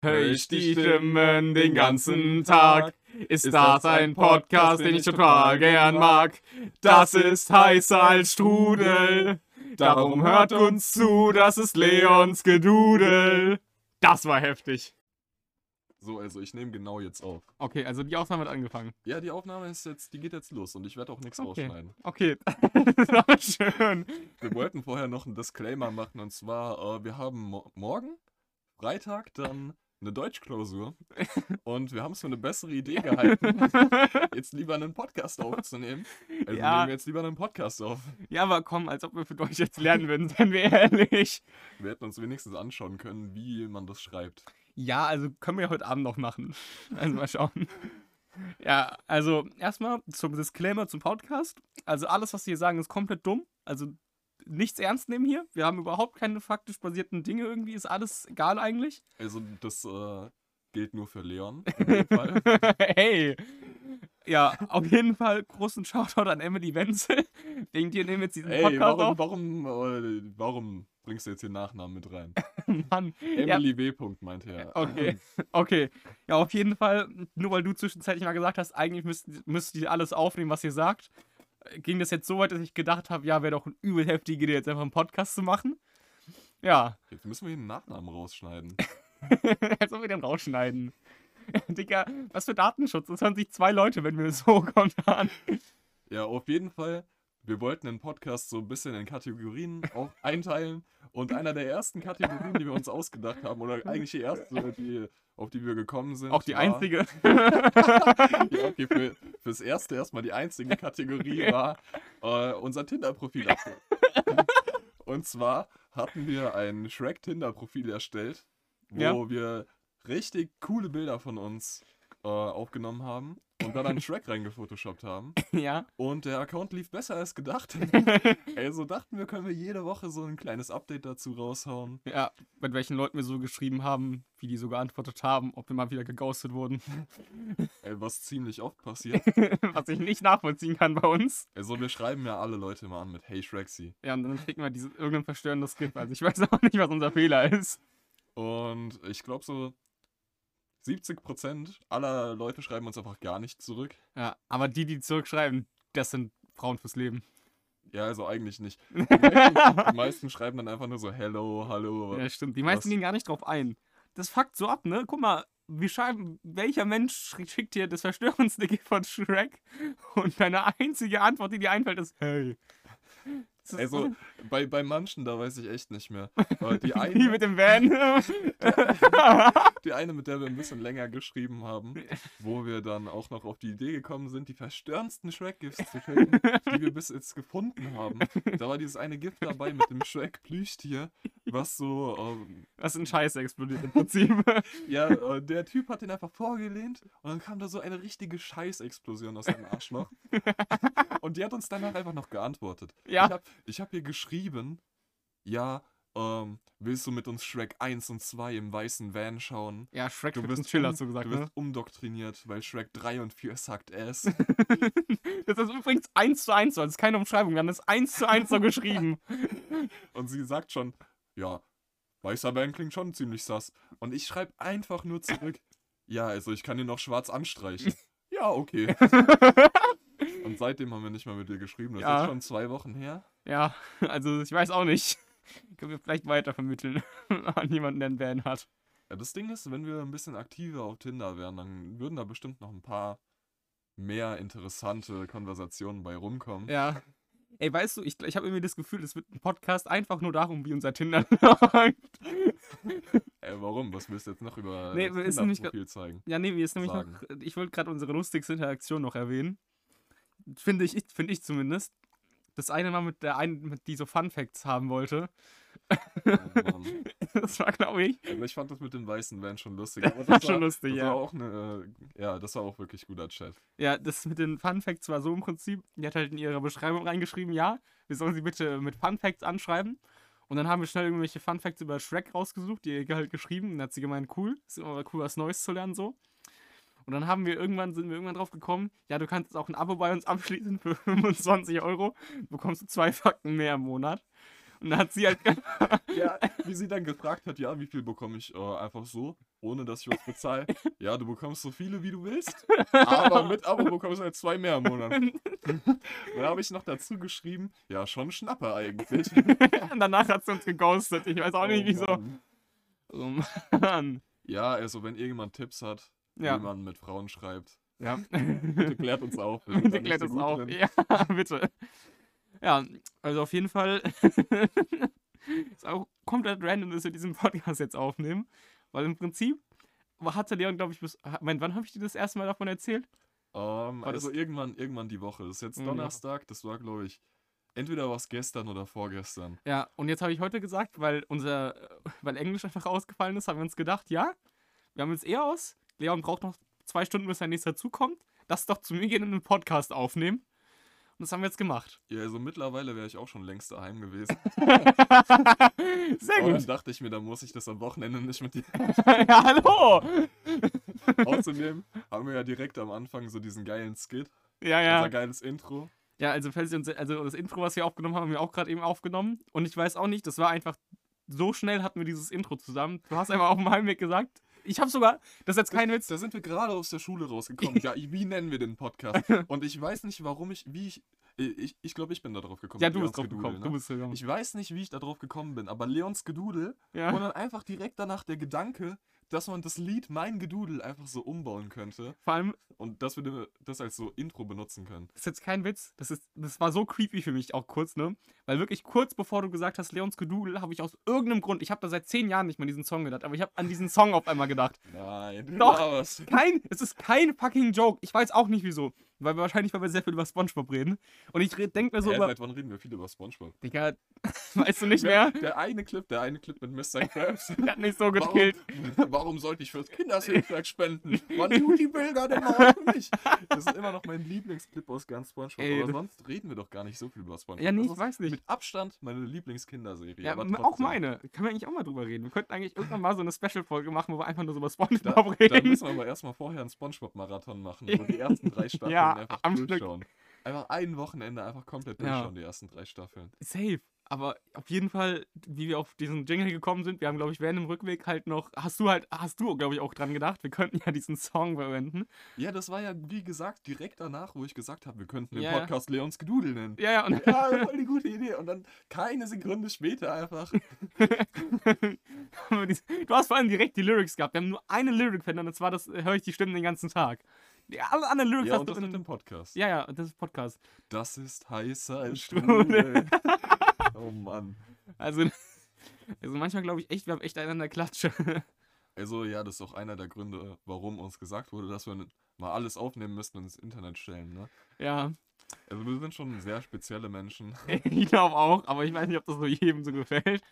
Hör ich die Stimmen den ganzen Tag. Ist das ein Podcast, den ich total gern mag? Das ist heißer als Strudel. Darum hört uns zu, das ist Leons Gedudel. Das war heftig. So, also ich nehme genau jetzt auf. Okay, also die Aufnahme hat angefangen. Ja, die Aufnahme ist jetzt, die geht jetzt los und ich werde auch nichts Okay. rausschneiden. Okay, das war schön. Wir wollten vorher noch einen Disclaimer machen und zwar, äh, wir haben mo morgen, Freitag, dann eine Deutschklausur und wir haben es für eine bessere Idee gehalten, jetzt lieber einen Podcast aufzunehmen. Also Ja. nehmen wir jetzt lieber einen Podcast auf. Ja, aber komm, als ob wir für Deutsch jetzt lernen würden, seien wir ehrlich. Wir hätten uns wenigstens anschauen können, wie man das schreibt. Ja, also können wir heute Abend noch machen. Also mal schauen. Ja, also erstmal zum Disclaimer zum Podcast. Also alles, was wir hier sagen, ist komplett dumm. Also nichts ernst nehmen hier. Wir haben überhaupt keine faktisch basierten Dinge irgendwie. Ist alles egal eigentlich. Also das äh, gilt nur für Leon hey. Ja, auf jeden Fall großen Shoutout an Emily Wenzel. Wegen dir nehmen wir jetzt diesen Ey, Podcast warum, auf. warum, äh, warum bringst du jetzt den Nachnamen mit rein? Mann. Ja, Emily W. Punkt meinte er. Okay, okay. Ja, auf jeden Fall, nur weil du zwischenzeitlich mal gesagt hast, eigentlich müsst, müsst ihr alles aufnehmen, was ihr sagt, ging das jetzt so weit, dass ich gedacht habe, ja, wäre doch eine übel heftige Idee, jetzt einfach einen Podcast zu machen. Ja, Jetzt müssen wir den Nachnamen rausschneiden. als ob wir den rausschneiden. Digga, was für Datenschutz? Das hören sich zwei Leute, wenn wir so kommen an. Ja, auf jeden Fall. Wir wollten den Podcast so ein bisschen in Kategorien auch einteilen. Und einer der ersten Kategorien, die wir uns ausgedacht haben, oder eigentlich die erste, die, auf die wir gekommen sind. Auch die war, einzige. Ja, okay, für, fürs erste erstmal die einzige Kategorie war äh, unser Tinder-Profil. Und zwar hatten wir ein Shrek-Tinder-Profil erstellt, wo Ja. wir richtig coole Bilder von uns äh, aufgenommen haben und dann einen Shrek reingefotoshoppt haben. ja. Und der Account lief besser als gedacht. also dachten wir, können wir jede Woche so ein kleines Update dazu raushauen. Ja, mit welchen Leuten wir so geschrieben haben, wie die so geantwortet haben, ob wir mal wieder geghostet wurden. Ey, was ziemlich oft passiert. Was ich nicht nachvollziehen kann bei uns. Also wir schreiben ja alle Leute immer an mit Hey Shrexy. Ja, und dann kriegen wir diese, irgendein verstörendes Skript. Also ich weiß auch nicht, was unser Fehler ist. Und ich glaube so 70% aller Leute schreiben uns einfach gar nicht zurück. Ja, aber die, die zurückschreiben, das sind Frauen fürs Leben. Ja, also eigentlich nicht. Die meisten, die meisten schreiben dann einfach nur so Hello, Hallo. Ja, stimmt. Die meisten Was? gehen gar nicht drauf ein. Das fuckt so ab, ne? Guck mal, wir schreiben, welcher Mensch sch- schickt dir das verstörendste Gift von Shrek? Und deine einzige Antwort, die dir einfällt, ist Hey. Also bei, bei manchen, da weiß ich echt nicht mehr. Aber die die eine, mit dem Van. Die eine, mit der wir ein bisschen länger geschrieben haben, wo wir dann auch noch auf die Idee gekommen sind, die verstörendsten Shrek-Gifts zu schicken, die wir bis jetzt gefunden haben. Da war dieses eine Gift dabei mit dem Shrek-Plüschtier, was so, ähm, Was in Scheiße explodiert im Prinzip. ja, äh, der Typ hat den einfach vorgelehnt und dann kam da so eine richtige Scheißexplosion aus seinem Arschloch. Und die hat uns danach einfach noch geantwortet. Ja. Ich habe ich hab ihr geschrieben, ja, ähm, willst du mit uns Shrek 1 und 2 im weißen Van schauen? Ja, Shrek Du wird wirst, ein Chill, um, du gesagt, du ne? wirst umdoktriniert, weil Shrek 3 und 4 sagt es. Das ist übrigens 1 zu 1 so, das ist keine Umschreibung, wir haben das 1 zu 1 so geschrieben. und sie sagt schon, ja, weißer Van klingt schon ziemlich sass. Und ich schreibe einfach nur zurück, ja, also ich kann ihn noch schwarz anstreichen. ja, okay. Und seitdem haben wir nicht mehr mit dir geschrieben. Das Ja. ist schon zwei Wochen her. Ja, also ich weiß auch nicht. Können wir vielleicht weitervermitteln an jemanden, der einen Van hat. Ja, das Ding ist, wenn wir ein bisschen aktiver auf Tinder wären, dann würden da bestimmt noch ein paar mehr interessante Konversationen bei rumkommen. Ja. Ey, weißt du, ich, ich habe irgendwie das Gefühl, es wird ein Podcast einfach nur darum, wie unser Tinder läuft. Ey, warum? Was willst du jetzt noch über Nee, das Tinder-Profil zeigen? Ja, nee, mir ist nämlich Sagen. noch, ich wollte gerade unsere lustigste Interaktion noch erwähnen. Finde ich, finde ich zumindest. Das eine Mal mit der einen, mit die so Fun Facts haben wollte. Oh. Das war, glaube ich. Aber ich fand das mit dem weißen Van schon lustig. Das Aber war schon lustig, das ja. War auch eine, äh, ja, das war auch wirklich guter Chat. Ja, das mit den Fun Facts war so im Prinzip, die hat halt in ihrer Beschreibung reingeschrieben, ja, wir sollen sie bitte mit Fun Facts anschreiben. Und dann haben wir schnell irgendwelche Fun Facts über Shrek rausgesucht, die ihr halt geschrieben. Und dann hat sie gemeint, cool, ist immer cool, was Neues zu lernen so. Und dann haben wir irgendwann, sind wir irgendwann drauf gekommen, ja, du kannst jetzt auch ein Abo bei uns abschließen für 25 Euro. Bekommst du zwei Fakten mehr im Monat. Und dann hat sie halt. Ja, wie sie dann gefragt hat, ja, wie viel bekomme ich äh, einfach so, ohne dass ich was bezahle. Ja, du bekommst so viele, wie du willst, aber mit Abo bekommst du halt zwei mehr im Monat. Dann habe ich noch dazu geschrieben, ja, schon Schnapper eigentlich. Und danach hat sie uns geghostet. Ich weiß auch nicht, Oh wieso. Mann. Oh Mann. Ja, also wenn irgendjemand Tipps hat, Ja. wie man mit Frauen schreibt, Ja. bitte klärt uns auf. Bitte klärt uns auf. drin. Ja, bitte. Ja, also auf jeden Fall ist auch komplett random, dass wir diesen Podcast jetzt aufnehmen. Weil im Prinzip hatte Leon, glaube ich, bis. Mein, wann habe ich dir das erste Mal davon erzählt? Ähm, War das- also irgendwann, irgendwann die Woche. Das ist jetzt Mhm. Donnerstag, das war, glaube ich, entweder was gestern oder vorgestern. Ja, und jetzt habe ich heute gesagt, weil unser, weil Englisch einfach ausgefallen ist, haben wir uns gedacht, ja, wir haben jetzt eh aus. Leon braucht noch zwei Stunden, bis sein nächster zukommt. Lass doch zu mir gehen und einen Podcast aufnehmen. Und das haben wir jetzt gemacht. Ja, also mittlerweile wäre ich auch schon längst daheim gewesen. Sehr gut. dachte ich mir, dann muss ich das am Wochenende nicht mit dir. ja, hallo. Außerdem haben wir ja direkt am Anfang so diesen geilen Skit, Ja, unser ja. geiles Intro. Ja, also, falls ihr uns, also das Intro, was wir aufgenommen haben, haben wir auch gerade eben aufgenommen. Und ich weiß auch nicht, das war einfach so schnell hatten wir dieses Intro zusammen. Du hast einfach auf dem Heimweg gesagt. Ich habe sogar, das ist jetzt kein Witz. Da sind wir gerade aus der Schule rausgekommen. Ja, wie nennen wir den Podcast? Und ich weiß nicht, warum ich, wie ich, ich, ich glaube, ich bin da drauf gekommen. Ja, du bist drauf Gedudel, gekommen. ne? Du bist gekommen. Ich weiß nicht, wie ich da drauf gekommen bin, aber Leons Gedudel ja. und dann einfach direkt danach der Gedanke, dass man das Lied Mein Gedudel einfach so umbauen könnte Vor allem, und dass wir das als so Intro benutzen können. das ist jetzt kein Witz. Das, ist, das war so creepy für mich auch kurz, ne? Weil wirklich kurz bevor du gesagt hast, Leons Gedudel, habe ich aus irgendeinem Grund, ich habe da seit zehn Jahren nicht mehr an diesen Song gedacht, aber ich habe an diesen Song auf einmal gedacht. Nein, Doch. Kein, es ist kein fucking Joke. Ich weiß auch nicht wieso. Weil wir wahrscheinlich, weil wir sehr viel über Spongebob reden. Und ich denke mir so Hä, über. seit wann reden wir viel über Spongebob? Digga, weißt du nicht mehr? Der eine Clip, der eine Clip mit Mr. Krabs. Der hat mich so Warum, gekillt. warum sollte ich fürs Kindershilfswerk spenden? Man tut die Bilder denn auch für mich. Das ist immer noch mein Lieblingsclip aus ganz Spongebob. Ey, aber sonst reden wir doch gar nicht so viel über Spongebob. Ja, nee, ich weiß nicht. Mit Abstand meine Lieblingskinderserie. Ja, aber auch meine. Können wir eigentlich auch mal drüber reden. Wir könnten eigentlich irgendwann mal so eine Special-Folge machen, wo wir einfach nur so über Spongebob da reden. müssen wir aber erstmal vorher einen Spongebob-Marathon machen, wo die ersten drei Staffeln Ja, einfach am Stück. Einfach ein Wochenende einfach komplett Ja. durchschauen, die ersten drei Staffeln. Safe. Aber auf jeden Fall, wie wir auf diesen Jingle gekommen sind, wir haben, glaube ich, während dem Rückweg halt noch, hast du halt, hast du, glaube ich, auch dran gedacht, wir könnten ja diesen Song verwenden. Ja, das war ja, wie gesagt, direkt danach, wo ich gesagt habe, wir könnten den Ja, ja. Podcast Leons Gedudel nennen. Ja, ja, und Ja, voll die gute Idee. Und dann keine Sekunde später einfach. du hast vor allem direkt die Lyrics gehabt. Wir haben nur eine Lyric verändert, und zwar das höre ich die Stimmen den ganzen Tag. Die, alle anderen Lyrics Ja, und das mit in, dem Podcast. Ja, ja, das ist Podcast. Das ist heißer als. Strudel. oh Mann. Also, also manchmal glaube ich echt, wir haben echt einander Klatsche. Also ja, das ist auch einer der Gründe, warum uns gesagt wurde, dass wir mal alles aufnehmen müssen und ins Internet stellen. Ne? ja, Also wir sind schon sehr spezielle Menschen. ich glaube auch, aber ich weiß nicht, ob das so jedem so gefällt.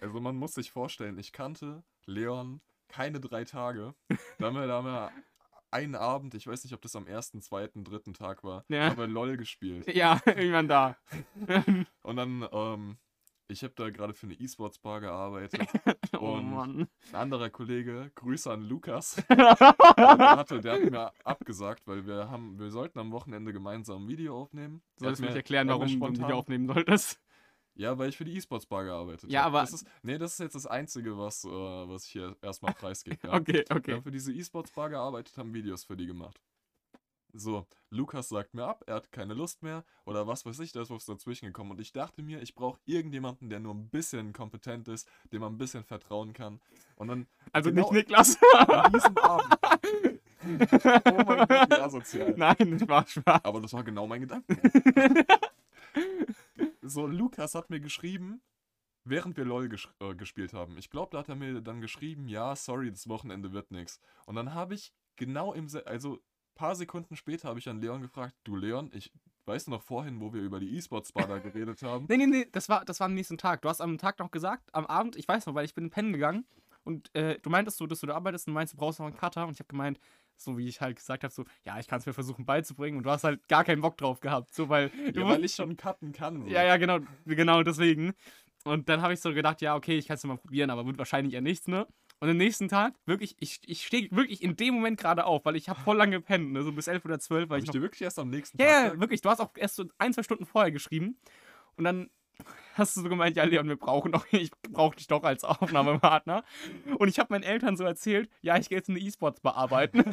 Also man muss sich vorstellen, ich kannte Leon keine drei Tage. Da haben wir, da haben wir einen Abend, ich weiß nicht, ob das am ersten, zweiten, dritten Tag war, Ja. haben wir LOL gespielt. Ja, irgendwann da. Und dann, ähm, ich habe da gerade für eine E-Sports-Bar gearbeitet. oh Und- Mann. Ein anderer Kollege, Grüße an Lukas, der hatte, der hat mir abgesagt, weil wir haben, wir sollten am Wochenende gemeinsam ein Video aufnehmen. Du solltest mich mir- erklären, er warum du ein Video aufnehmen solltest. Ja, weil ich für die E-Sports-Bar gearbeitet Ja, hab. aber- Das ist, nee, das ist jetzt das Einzige, was, äh, was ich hier erstmal preisgebe. Ja. Okay, Wir okay. haben für diese E-Sports-Bar gearbeitet, haben Videos für die gemacht. So, Lukas sagt mir ab, er hat keine Lust mehr oder was weiß ich, da ist was dazwischen gekommen. Und ich dachte mir, ich brauche irgendjemanden, der nur ein bisschen kompetent ist, dem man ein bisschen vertrauen kann. Und dann Also genau- nicht Niklas. an diesem Abend. oh mein Gott, wie asozial. Nein, das war Spaß. Aber das war genau mein Gedanke. so, Lukas hat mir geschrieben, während wir LOL ges äh, gespielt haben. Ich glaube, da hat er mir dann geschrieben, ja, sorry, das Wochenende wird nix. Und dann habe ich genau im, Se also paar Sekunden später habe ich an Leon gefragt, du Leon, ich weiß noch vorhin, wo wir über die E-Sports-Bar geredet haben. Nee, nee, nee, das war, das war am nächsten Tag. Du hast am Tag noch gesagt, am Abend, ich weiß noch, weil ich bin pennen gegangen und äh, du meintest so, dass du da arbeitest und meinst, du brauchst noch einen Cutter und ich habe gemeint, so wie ich halt gesagt habe, so, ja, ich kann es mir versuchen beizubringen und du hast halt gar keinen Bock drauf gehabt, so, weil Ja, weil ich schon cutten kann. So. Ja, ja, genau, genau deswegen. Und dann habe ich so gedacht, ja, okay, ich kann es mal probieren, aber wird wahrscheinlich eher nichts, ne? Und am nächsten Tag, wirklich, ich, ich stehe wirklich in dem Moment gerade auf, weil ich habe voll lange gepennt, ne? So bis 11 oder 12, weil Habe ich ich noch dir wirklich erst am nächsten Tag ja, gesagt? wirklich. Du hast auch erst so ein, zwei Stunden vorher geschrieben. Und dann hast du so gemeint, ja, Leon, wir brauchen doch, ich brauche dich doch als Aufnahmepartner. Und ich habe meinen Eltern so erzählt, ja, ich gehe jetzt eine E-Sports bearbeiten.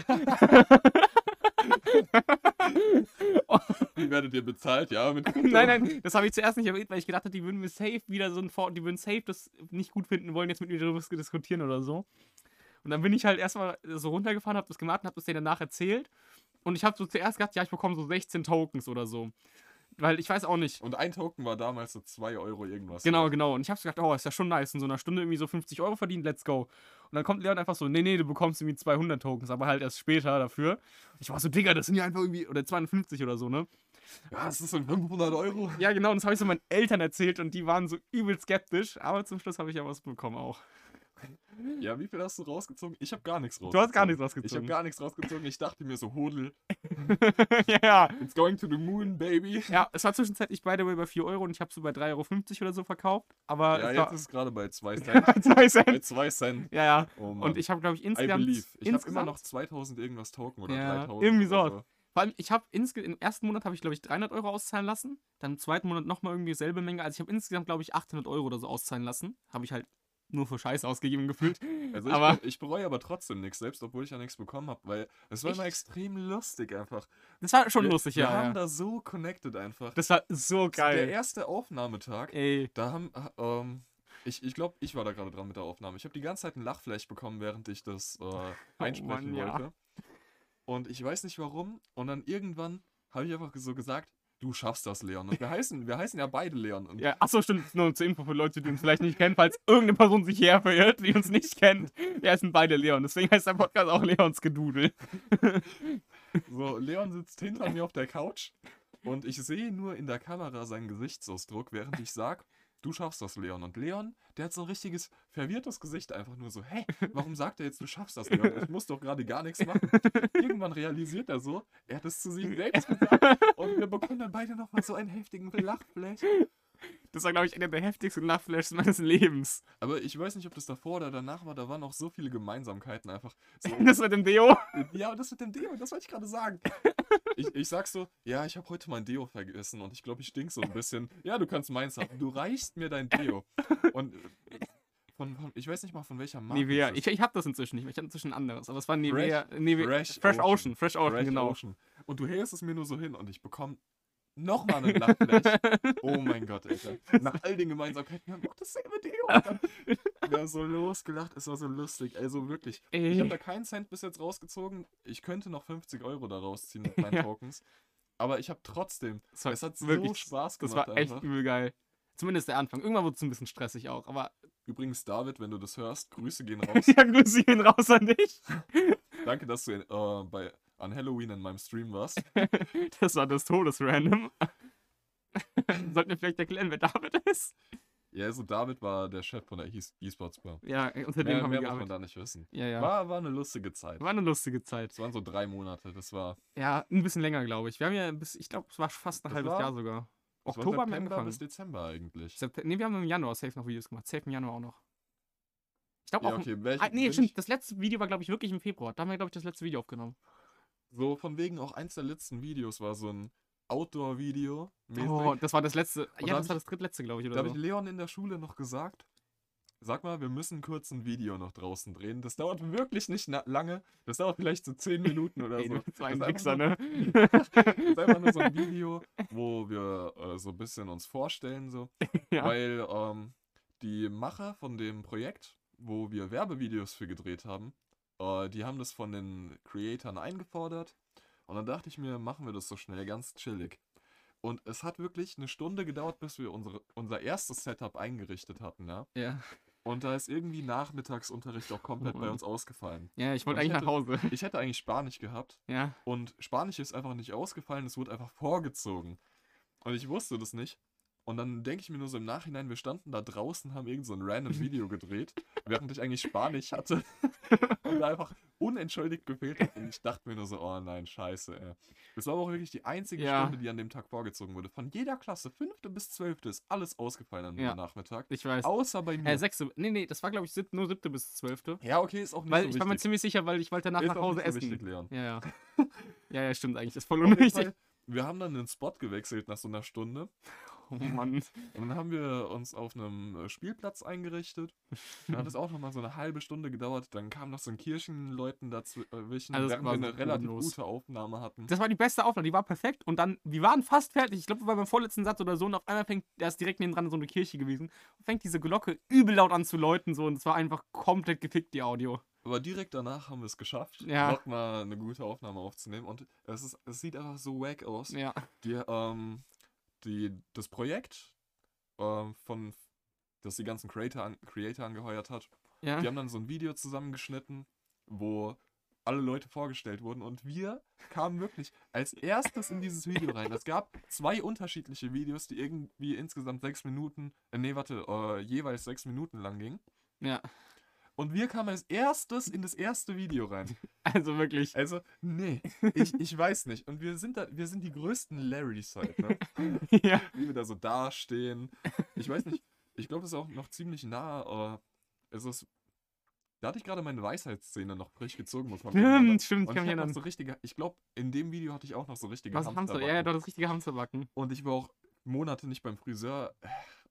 Wie werdet ihr bezahlt? Ja, mit nein, nein, das habe ich zuerst nicht erwähnt, weil ich gedacht habe, die würden mir safe wieder so ein Vor die würden safe das nicht gut finden wollen, jetzt mit mir darüber diskutieren oder so. Und dann bin ich halt erstmal so runtergefahren, habe das gemacht und habe das denen danach erzählt. Und ich habe so zuerst gedacht, ja, ich bekomme so 16 Tokens oder so. Weil ich weiß auch nicht. Und ein Token war damals so 2 Euro irgendwas. Genau, genau. Und ich habe gedacht, oh, ist ja schon nice. In so einer Stunde irgendwie so 50 Euro verdient, let's go. Und dann kommt Leon einfach so, nee, nee, du bekommst irgendwie 200 Tokens, aber halt erst später dafür. Ich war so, Digga, das sind ja einfach irgendwie, oder 250 oder so, ne? Ja, das ist so 500 Euro. Ja, genau, und das habe ich so meinen Eltern erzählt und die waren so übel skeptisch, aber zum Schluss habe ich ja was bekommen auch. Ja, wie viel hast du rausgezogen? Ich habe gar nichts rausgezogen. Du hast gar nichts Ich habe rausgezogen. gar nichts rausgezogen. Ich dachte mir so, Hodel, ja, ja. it's going to the moon, baby. Ja, es war zwischenzeitlich by the way bei 4 Euro und ich habe so bei 3,50 Euro oder so verkauft. Aber Ja, es jetzt ist es gerade bei 2 Cent. zwei bei Cent. 2 Cent. Ja, ja. Oh. Und ich habe, glaube ich, insgesamt. Ich habe immer noch 2000 irgendwas Token oder Ja, 3000. irgendwie sowas. Vor allem, ich habe insgesamt, im ersten Monat habe ich, glaube ich, 300 Euro auszahlen lassen. Dann im zweiten Monat nochmal irgendwie dieselbe Menge. Also ich habe insgesamt, glaube ich, 800 Euro oder so auszahlen lassen. Habe ich halt nur für Scheiße ausgegeben gefühlt. Also ich, Aber- be- ich bereue aber trotzdem nichts, selbst obwohl ich ja nichts bekommen habe, weil es war immer Echt? extrem lustig einfach. Das war schon wir, lustig, wir ja. haben ja. da so connected einfach. Das war so Der geil. erste Aufnahmetag, Ey. da haben, ähm, ich, ich glaube, ich war da gerade dran mit der Aufnahme. Ich habe die ganze Zeit ein Lachfleisch bekommen, während ich das äh, einsprechen Oh Mann, ja. wollte. Und ich weiß nicht warum. Und dann irgendwann habe ich einfach so gesagt, du schaffst das, Leon. Und wir heißen, wir heißen ja beide Leon. Und Ja, achso, stimmt. Nur zur Info für Leute, die uns vielleicht nicht kennen, falls irgendeine Person sich hierher verirrt, die uns nicht kennt. Wir heißen beide Leon. Deswegen heißt der Podcast auch Leons Gedudel. So, Leon sitzt hinter mir auf der Couch und ich sehe nur in der Kamera seinen Gesichtsausdruck, während ich sag, du schaffst das, Leon. Und Leon, der hat so ein richtiges verwirrtes Gesicht, einfach nur so, hä, warum sagt er jetzt, du schaffst das, Leon? Ich muss doch gerade gar nichts machen. Irgendwann realisiert er so, er hat es zu sich selbst gesagt und wir bekommen dann beide nochmal so einen heftigen Lachflash. Das war, glaube ich, einer der heftigsten Lachflashs meines Lebens. Aber ich weiß nicht, ob das davor oder danach war, da waren noch so viele Gemeinsamkeiten einfach. So, Das mit dem Deo. Ja, das mit dem Deo, das wollte ich gerade sagen. Ich, ich sag so, ja, ich habe heute mein Deo vergessen und ich glaube, ich stink so ein bisschen. Ja, du kannst meins haben. Du reichst mir dein Deo. Und äh, von, von ich weiß nicht mal von welcher Marke. Nivea. Ich, ich habe das inzwischen nicht mehr. Ich habe inzwischen ein anderes. Aber es war Nivea. Nivea Fresh Fresh, Ocean. Ocean. Fresh Ocean, Fresh genau. Ocean. Und du hältst es mir nur so hin und ich bekomme nochmal einen Lachflash. oh mein Gott, Alter. Nach all den Gemeinsamkeiten, wir haben auch dasselbe Deo. Wir haben so losgelacht, es war so lustig. Also wirklich. Ich Ey. habe da keinen Cent bis jetzt rausgezogen. Ich könnte noch 50 Euro da rausziehen mit meinen Ja. Tokens. Aber ich habe trotzdem. Das es hat so wirklich- Spaß Das gemacht. war echt einfach. übel geil. Zumindest der Anfang. Irgendwann wurde es ein bisschen stressig auch. Aber Übrigens, David, wenn du das hörst, Grüße gehen raus. ja, Grüße gehen raus an dich. Danke, dass du äh, bei, an Halloween in meinem Stream warst. Das war das Todesrandom. Sollten wir vielleicht erklären, wer David ist? Ja, also David war der Chef von der E-Sports Bar. Ja, unter dem Mehr, haben wir mehr muss man da nicht wissen. Ja, ja. War, war eine lustige Zeit. War eine lustige Zeit. Es waren so drei Monate. Das war, Ja, ein bisschen länger, glaube ich. Wir haben ja bis, ich glaube, es war fast ein Das halbes war- Jahr sogar. Oktober haben wir angefangen. bis Dezember eigentlich. Nee, wir haben im Januar safe noch Videos gemacht. Safe im Januar auch noch. Ich glaube Ja, auch. okay. Welch, Ah, nee, stimmt. Das letzte Video war, glaube ich, wirklich im Februar. Da haben wir, glaube ich, das letzte Video aufgenommen. So von wegen auch eins der letzten Videos war so ein Outdoor-Video. Oh, das war das letzte. da ja, das war das drittletzte, glaube ich, Da oder habe so. ich Leon in der Schule noch gesagt, sag mal, wir müssen kurz ein Video noch draußen drehen. Das dauert wirklich nicht lange. Das dauert vielleicht so 10 Minuten oder Ey, so. so ein Das Wichser, ne? Das ist einfach nur so ein Video, wo wir äh, so ein bisschen uns vorstellen, so. Ja. Weil ähm, die Macher von dem Projekt, wo wir Werbevideos für gedreht haben, äh, die haben das von den Creatoren eingefordert. Und dann dachte ich mir, machen wir das so schnell, ganz chillig. Und es hat wirklich eine Stunde gedauert, bis wir unsere, unser erstes Setup eingerichtet hatten, ja. Ja. Und da ist irgendwie Nachmittagsunterricht auch komplett Oh bei uns ausgefallen. Ja, ich wollte Und ich eigentlich nach Hause. Ich hätte eigentlich Spanisch gehabt, Ja. und Spanisch ist einfach nicht ausgefallen, es wurde einfach vorgezogen. Und ich wusste das nicht. Und dann denke ich mir nur so im Nachhinein, wir standen da draußen, haben irgend so ein random Video gedreht, während ich eigentlich Spanisch hatte. und da einfach unentschuldigt gefehlt hat. Und ich dachte mir nur so, oh nein, scheiße, ey. Das war aber auch wirklich die einzige Ja. Stunde, die an dem Tag vorgezogen wurde. Von jeder Klasse, fünfte bis zwölfte, ist alles ausgefallen an dem Ja. Nachmittag. Ich weiß. Außer bei mir. Äh, sechste. Nee, nee, das war, glaube ich, sieb, nur siebte bis zwölfte. ja, okay, ist auch nicht Weil so ich war mir ziemlich sicher, weil ich wollte danach Ist nach Hause nicht so essen. wichtig, Leon. Ja, ja. ja, ja, stimmt eigentlich. Das ist voll unnötig. Fall, wir haben dann den Spot gewechselt nach so einer Stunde. Oh Mann. Und dann haben wir uns auf einem äh, Spielplatz eingerichtet. Dann hat es auch nochmal so eine halbe Stunde gedauert. Dann kamen noch so ein Kirchenleuten dazwischen, Also das während wir eine relativ bodenlos. gute Aufnahme hatten. Das war die beste Aufnahme, die war perfekt. Und dann, wir waren fast fertig. Ich glaube, wir waren beim vorletzten Satz oder so. Und auf einmal fängt, da ist direkt neben dran so eine Kirche gewesen. Und fängt diese Glocke übel laut an zu läuten. So, und es war einfach komplett gefickt, die Audio. Aber direkt danach haben wir es geschafft, Ja. nochmal eine gute Aufnahme aufzunehmen. Und es, ist, es sieht einfach so wack aus. Ja. Die, ähm, die, das Projekt ähm, von, das die ganzen Creator, an, Creator angeheuert hat, Ja. die haben dann so ein Video zusammengeschnitten, wo alle Leute vorgestellt wurden und wir kamen wirklich als erstes in dieses Video rein. Es gab zwei unterschiedliche Videos, die irgendwie insgesamt sechs Minuten, äh, nee, warte, äh, jeweils sechs Minuten lang gingen. ja. Und wir kamen als erstes in das erste Video rein. Also wirklich. Also, nee, ich, ich weiß nicht. Und wir sind da, wir sind die größten Larrys halt, ne? ja. Wie wir da so dastehen. Ich weiß nicht, ich glaube, das ist auch noch ziemlich nah. Äh, es ist, da hatte ich gerade meine Weisheitsszene noch frisch gezogen bekommen. Stimmt, stimmt, ich kann ich mich erinnern. so richtige, ich glaube, in dem Video hatte ich auch noch so richtige Was Hamster? Ja, ja, Hamsterbacken. doch, das richtige Hamsterbacken. Und ich war auch Monate nicht beim Friseur.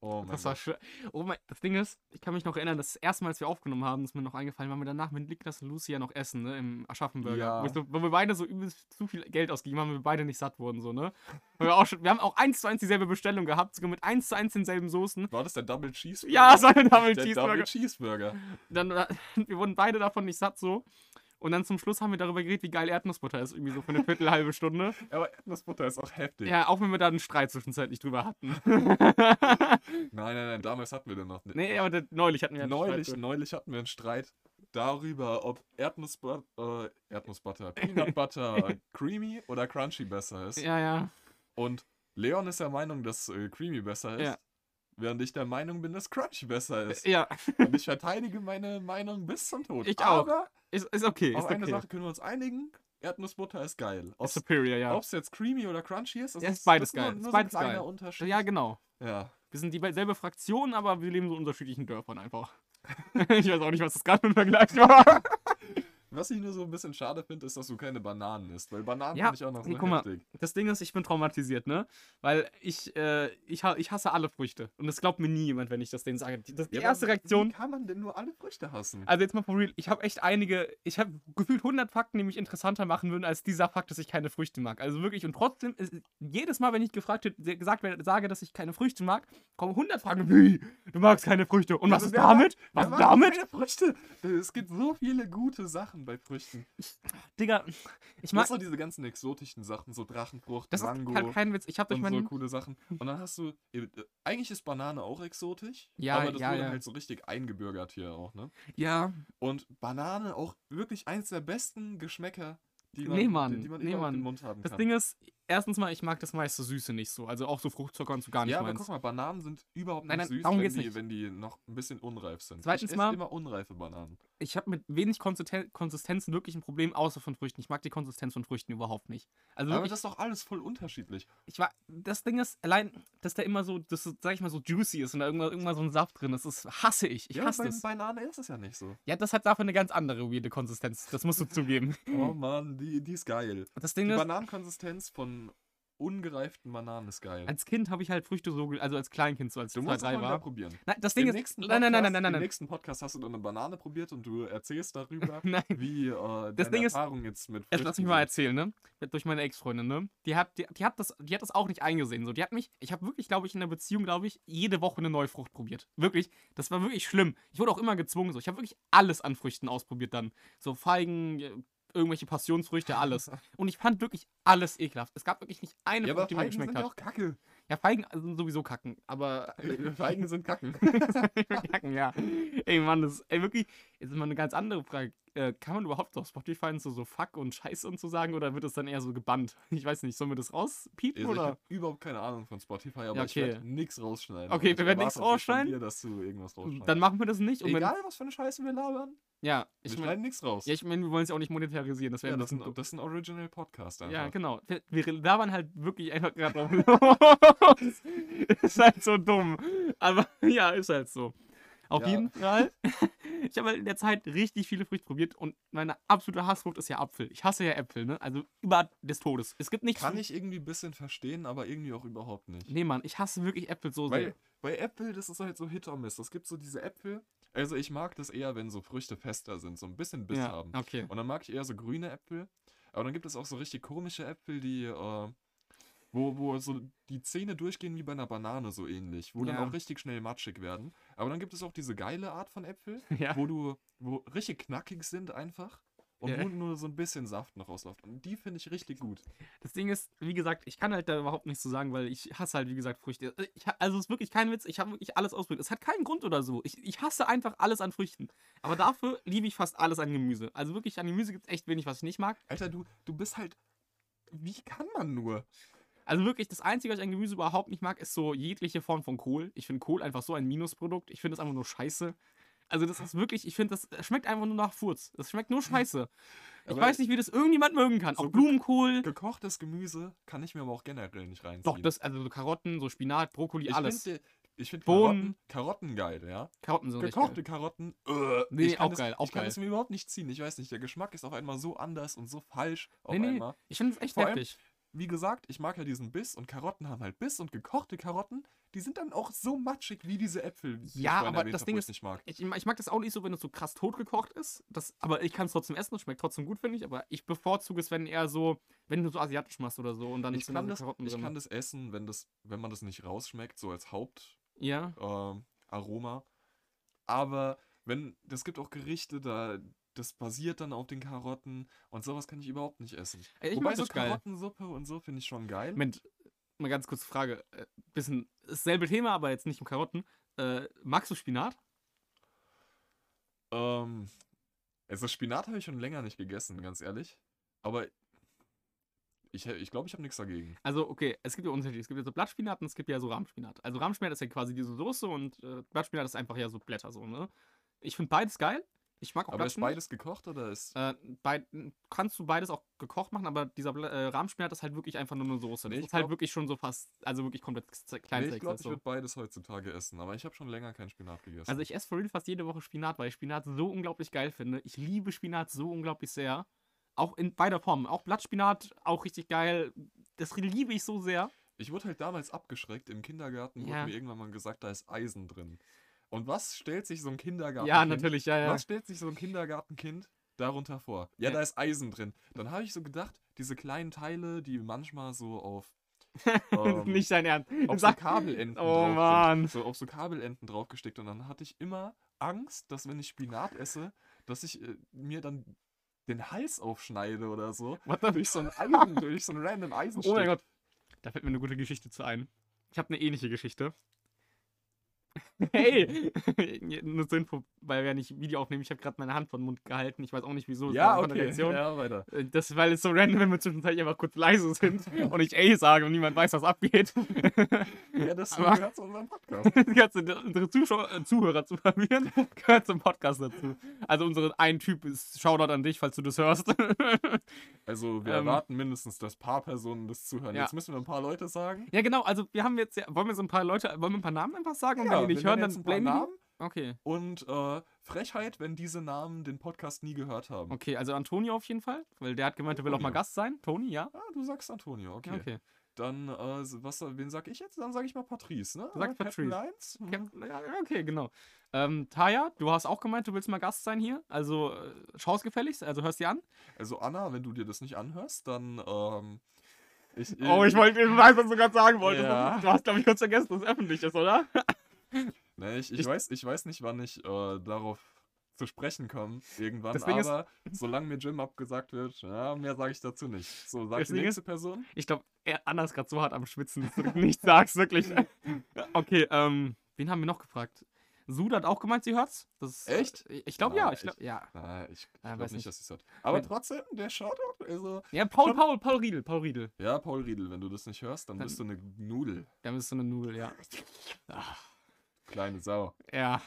Oh mein Das war schön. Oh mein, das Ding ist, ich kann mich noch erinnern, das erste Mal, als wir aufgenommen haben, ist mir noch eingefallen, waren wir danach mit Niklas und Lucy ja noch essen, ne, im Aschaffenburger. Ja. Wo, so, wo wir beide so übelst zu viel Geld ausgegeben haben, weil wir beide nicht satt wurden, so, ne? Wir, auch schon, wir haben auch eins zu eins dieselbe Bestellung gehabt, sogar mit eins zu eins denselben Soßen. War das der Double Cheeseburger? Ja, es war ein Double der Cheeseburger. Double Cheeseburger. Dann, äh, wir wurden beide davon nicht satt, so. Und dann zum Schluss haben wir darüber geredet, wie geil Erdnussbutter ist, irgendwie so für eine Viertel, halbe Stunde. Aber Erdnussbutter ist auch heftig. Ja, auch wenn wir da einen Streit zwischenzeitlich drüber hatten. Nein, nein, nein, damals hatten wir den noch nicht. nee, aber neulich hatten wir einen neulich, Streit. neulich hatten wir einen Streit darüber, ob Erdnussbutter, äh, Erdnussbutter, Peanut Butter creamy oder crunchy besser ist. Ja, ja. Und Leon ist der Meinung, dass äh, creamy besser ist. Ja. Während ich der Meinung bin, dass crunchy besser ist. Ja, Und ich verteidige meine Meinung bis zum Tod. Ich auch. Aber ist, ist okay. auf Ist eine okay. Sache können wir uns einigen. Erdnussbutter ist geil. Ob superior, ja. es jetzt creamy oder crunchy ist, das Ja, ist, ist beides geil. Nur, Ist nur beides so ein geil. Unterschied. Ja, genau. Ja. Wir sind dieselbe Fraktion, aber wir leben so in unterschiedlichen Dörfern einfach. ich weiß auch nicht, was das gerade für ein Vergleich war. Was ich nur so ein bisschen schade finde, ist, dass du keine Bananen isst. Weil Bananen Ja, finde ich auch noch so guck mal. Das Ding ist, ich bin traumatisiert, ne? Weil ich, äh, ich, ich hasse alle Früchte. Und das glaubt mir nie jemand, wenn ich das denen sage. Die, das, die Ja, erste Reaktion. Wie kann man denn nur alle Früchte hassen? Also jetzt mal for real, ich habe echt einige, ich habe gefühlt 100 Fakten, die mich interessanter machen würden, als dieser Fakt, dass ich keine Früchte mag. Also wirklich, und trotzdem, ist, jedes Mal, wenn ich gefragt gesagt werde, sage, dass ich keine Früchte mag, kommen 100 Fragen, wie, du magst keine Früchte. Und was ist damit? Was mag damit? keine Früchte? Es gibt so viele gute Sachen bei Früchten. Digga, ich mag, mag so diese ganzen exotischen Sachen, so Drachenfrucht, das Mango ist halt kein Witz, ich habe durch und so meinen, coole Sachen. Und dann hast du, äh, eigentlich ist Banane auch exotisch, Ja, aber das ja, wurde ja. halt so richtig eingebürgert hier auch, ne? ja, Und Banane auch wirklich eins der besten Geschmäcker, die man, Nee, Mann, die, die man nee, Mann. im Mund haben das kann. Ding ist, erstens mal, ich mag das meiste Süße nicht so, also auch so Fruchtzucker und so gar nicht ja, aber meins. guck mal, Bananen sind überhaupt Nein, nicht nein, süß, darum wenn, geht's die, nicht. wenn die noch ein bisschen unreif sind. Zweitens ich esse mal- immer unreife Bananen. Ich habe mit wenig Konsisten Konsistenzen wirklich ein Problem, außer von Früchten. Ich mag die Konsistenz von Früchten überhaupt nicht. Also Aber wirklich, das ist doch alles voll unterschiedlich. ich war, das Ding ist, allein, dass der immer so, das, sag ich mal, so juicy ist und da irgendwann, irgendwann so ein Saft drin ist, das hasse ich. Ich ja, hasse bei das. Banane ist es ja nicht so. Ja, das hat dafür eine ganz andere weirde Konsistenz. Das musst du zugeben. Oh Mann, die, die ist geil. Das Die Ding ist, Bananenkonsistenz von ungereiften Bananen ist geil. als Kind habe ich halt Früchte so, also als Kleinkind, so als Du zwei, musst drei mal war. probieren. Nein, das Ding Im ist, nächsten nein, nein, nein, nein, nein, Podcast- nein, Im nächsten Podcast hast du dann eine Banane probiert und du erzählst darüber, Nein. wie äh, deine Ding ist- Erfahrung jetzt mit Jetzt lass Früchten mich mal erzählen, ne? Durch meine Ex-Freundin, ne? Die hat, die, die, hat das, die hat das auch nicht eingesehen. So. Die hat mich, ich habe wirklich, glaube ich, in der Beziehung, glaube ich, jede Woche eine neue Frucht probiert. Wirklich. Das war wirklich schlimm. Ich wurde auch immer gezwungen. So. Ich habe wirklich alles an Früchten ausprobiert dann. So Feigen, irgendwelche Passionsfrüchte, alles. Und ich fand wirklich alles ekelhaft. Es gab wirklich nicht eine Ja, Frucht, die mir Feigen geschmeckt sind ja hat. auch Kacke. Ja, Feigen sind sowieso kacken. Aber. Feigen sind Kacken. kacken, ja. Ey, Mann, das ist ey, wirklich. Jetzt ist mal eine ganz andere Frage. Äh, kann man überhaupt auf Spotify so, so Fuck und Scheiße und so sagen oder wird das dann eher so gebannt? Ich weiß nicht, sollen wir das rauspiepen Also ich oder? habe überhaupt keine Ahnung von Spotify, aber Ja, ich okay. werde nichts rausschneiden. Okay, Und wir ich werden nichts rausschneiden? Dir, dass du irgendwas rausschneidest. Dann machen wir das nicht. Egal, was für eine Scheiße wir labern. Ja, Wir ich meine, schneiden nichts raus. ja, ich mein, wir wollen es ja auch nicht monetarisieren. Das wäre Ja, das, ein, das ist ein Original Podcast einfach. Ja, genau. Wir, wir labern halt wirklich einfach gerade drauf ist halt so dumm. Aber ja, ist halt so. Auf Ja. jeden Fall. Ich habe halt in der Zeit richtig viele Früchte probiert und meine absolute Hassfrucht ist ja Apfel. Ich hasse ja Äpfel, ne? Also über des Todes. Es gibt nichts. Kann ich irgendwie ein bisschen verstehen, aber irgendwie auch überhaupt nicht. Nee, Mann, ich hasse wirklich Äpfel so Weil sehr. bei Äpfel, das ist halt so Hit or Miss. Es gibt so diese Äpfel. Also ich mag das eher, wenn so Früchte fester sind, so ein bisschen Biss Ja, haben. okay. Und dann mag ich eher so grüne Äpfel. Aber dann gibt es auch so richtig komische Äpfel, die, äh, wo, wo so die Zähne durchgehen wie bei einer Banane so ähnlich, wo dann Ja. auch richtig schnell matschig werden. Aber dann gibt es auch diese geile Art von Äpfel, Ja. wo du, wo richtig knackig sind einfach. Und wo nur so ein bisschen Saft noch rausläuft. Und die finde ich richtig gut. Das Ding ist, wie gesagt, ich kann halt da überhaupt nichts zu sagen, weil ich hasse halt, wie gesagt, Früchte. Ich, ha- also es ist wirklich kein Witz, ich habe wirklich alles ausprobiert. Es hat keinen Grund oder so. Ich, ich hasse einfach alles an Früchten. Aber dafür liebe ich fast alles an Gemüse. Also wirklich, an Gemüse gibt es echt wenig, was ich nicht mag. Alter, du, du bist halt. Wie kann man nur? Also wirklich, das Einzige, was ich an Gemüse überhaupt nicht mag, ist so jegliche Form von Kohl. Ich finde Kohl einfach so ein Minusprodukt. Ich finde es einfach nur scheiße. Also das ist wirklich, ich finde, das schmeckt einfach nur nach Furz. Das schmeckt nur scheiße. Ich Aber weiß nicht, wie das irgendjemand mögen kann. so Auch Blumenkohl. Gekochtes Gemüse kann ich mir aber auch generell nicht reinziehen. Doch, das, also so Karotten, so Spinat, Brokkoli, ich alles. Find, ich finde Bohnen. Karotten, Karotten geil, ja. Karotten sind Gekochte. Karotten, äh, Nee, ich kann auch das, geil, auch ich kann geil. es mir überhaupt nicht ziehen. Ich weiß nicht, der Geschmack ist auf einmal so anders und so falsch auf Nee, nee, einmal. ich finde es echt Vor allem- heftig. Wie gesagt, ich mag ja diesen Biss und Karotten haben halt Biss und gekochte Karotten, die sind dann auch so matschig wie diese Äpfel, die Ja, aber das Ding ist- ich mag. Ich, ich mag das auch nicht so, wenn es so krass totgekocht ist. Das, aber ich kann es trotzdem essen, es schmeckt trotzdem gut, finde ich. Aber ich bevorzuge es, wenn eher so, wenn du so asiatisch machst oder so und dann Ich sind kann, so das, Karotten ich drin. kann das essen, wenn, das, wenn man das nicht rausschmeckt, so als Haupt, ja, ähm, Aroma. Aber wenn, es gibt auch Gerichte, da das basiert dann auf den Karotten und sowas kann ich überhaupt nicht essen. Ey, ich Wobei so das geil. Karottensuppe und so finde ich schon geil. Moment, mal ganz kurze Frage. Äh, bisschen dasselbe Thema, aber jetzt nicht um Karotten. Äh, magst du Spinat? Ähm, also Spinat habe ich schon länger nicht gegessen, ganz ehrlich. Aber ich glaube, ich, glaub, ich habe nichts dagegen. Also, okay, es gibt ja Unterschiede. Es gibt ja so Blattspinat und es gibt ja so Rahmspinat. Also, Rahmspinat ist ja quasi diese Soße und äh, Blattspinat ist einfach ja so Blätter so, ne? Ich finde beides geil. Ich mag auch Aber ist beides gekocht oder ist. Äh, bei, kannst du beides auch gekocht machen, aber dieser äh, Rahmspinat ist halt wirklich einfach nur eine Soße. Nee, das ist halt glaub- wirklich schon so fast, also wirklich komplett klein nee, ich glaube, ich so. würde beides heutzutage essen. Aber ich habe schon länger kein Spinat gegessen. Also ich esse for real fast jede Woche Spinat, weil ich Spinat so unglaublich geil finde. Ich liebe Spinat so unglaublich sehr. Auch in beider Formen. Auch Blattspinat, auch richtig geil. Das liebe ich so sehr. Ich wurde halt damals abgeschreckt. Im Kindergarten Ja. wurde mir irgendwann mal gesagt, da ist Eisen drin. Und was stellt sich so ein Kindergarten? Ja, natürlich, ja, ja. Was stellt sich so ein Kindergartenkind darunter vor? Ja, Ja. da ist Eisen drin. Dann habe ich so gedacht, diese kleinen Teile, die manchmal so auf, ähm, Nicht dein Ernst. auf so Kabelenden Oh. Mann. So auf so Kabelenden draufgesteckt. Und dann hatte ich immer Angst, dass wenn ich Spinat esse, dass ich äh, mir dann den Hals aufschneide oder so. The Durch so ein Eisen, durch so ein random Eisenstück. Oh mein Gott. Da fällt mir eine gute Geschichte zu ein. Ich habe eine ähnliche Geschichte. Hey! Nur zur Info, weil wir ja nicht Video aufnehmen. Ich habe gerade meine Hand vor den Mund gehalten. Ich weiß auch nicht wieso. es Ja, okay. Reaktion. Ja, weiter. Äh, Das, weil es so random, wenn wir zwischenzeitlich einfach kurz leise sind und ich ey sage und niemand weiß, was abgeht. Ja, das Aber- gehört zu unserem Podcast. Das Ganze, unsere Zuschauer, äh, Zuhörer zu verwirren, gehört zum Podcast dazu. Also unsere ein Typ ist Shoutout an dich, falls du das hörst. Also wir Ähm, erwarten mindestens, dass ein paar Personen das zuhören. Ja. Jetzt müssen wir ein paar Leute sagen. ja, genau, also wir haben jetzt ja, wollen wir so ein paar Leute, wollen wir ein paar Namen einfach sagen und Ja, wenn die nicht hören, dann wir Namen. Okay. Und äh, Frechheit, wenn diese Namen den Podcast nie gehört haben. Okay, also Antonio auf jeden Fall, weil der hat gemeint, er will auch mal Antonio. Gast sein. Toni, ja? Ah, du sagst Antonio, okay. Okay. Dann, äh, was, wen sag ich jetzt? Dann sage ich mal Patrice, ne? Du sagst Patrice. Lines? Okay, ja, okay, genau. Ähm, Taya, du hast auch gemeint, du willst mal Gast sein hier. Also äh, schau's gefälligst, also hörst dir an. Also Anna, wenn du dir das nicht anhörst, dann, ähm, ich, Oh, ich wollte, ich weiß, was du gerade sagen wolltest. Ja. Du hast, glaube ich, kurz vergessen, dass es öffentlich ist, oder? Ne, ich, ich, Ich- weiß, ich weiß nicht, wann ich äh, darauf zu sprechen komme, irgendwann, Das Ding ist- aber solange mir Jim abgesagt wird, ja, mehr sage ich dazu nicht. So, sagt Das die nächste Person. Ich glaube, Anna ist gerade so hart am Schwitzen, dass du nichts sagst, wirklich. Okay, ähm, wen haben wir noch gefragt? Suda hat auch gemeint, sie hört's. Das ist, äh, Echt? Ich glaube, Ah, ja. Ich glaub, ja. Na, ich, glaube weiß nicht, nicht. dass es hat. Aber Wenn- trotzdem, der Shoutout, also. Ja, Paul, Paul, Paul Riedel, Paul Riedel. Ja, Paul Riedel, wenn du das nicht hörst, dann, Dann- bist du eine Nudel. Da bist du eine Nudel, ja. Ach, Kleine Sau. ja.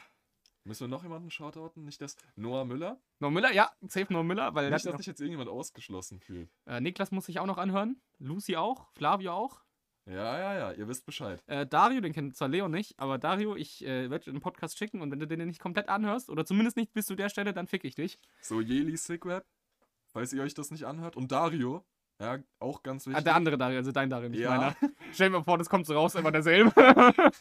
Müssen wir noch jemanden shoutouten? Nicht das Noah Müller? Noah Müller, ja, safe Noah Müller, weil Nicht, dass sich jetzt irgendjemand ausgeschlossen fühlt. äh, Niklas muss sich auch noch anhören. Lucy auch, Flavio auch. Ja, ja, ja, ihr wisst Bescheid. Äh, Dario, den kennt zwar Leo nicht, aber Dario, ich äh, werde dir einen Podcast schicken und wenn du den nicht komplett anhörst oder zumindest nicht bis zu der Stelle, dann fick ich dich. So, Jeli Sigrap, falls ihr euch das nicht anhört. Und Dario, ja, auch ganz Ah, wichtig. der andere Dario, also dein Dario, nicht Ja. meiner. Stell dir mal vor, das kommt so raus, immer derselbe.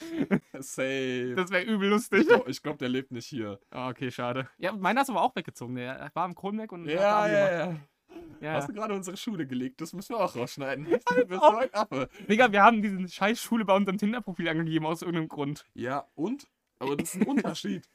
Safe. das wäre übel lustig. Ich glaube, glaub, der lebt nicht hier. Ah, okay, schade. Ja, meiner ist aber auch weggezogen. Der war im Kronberg und Ja, ja, ja. ja. Hast du gerade unsere Schule gelegt? Das müssen wir auch rausschneiden. Du bist so ein Affe. Digga, wir haben diese scheiß Schule bei unserem Tinder-Profil angegeben, aus irgendeinem Grund. Ja, und? Aber das ist ein Unterschied.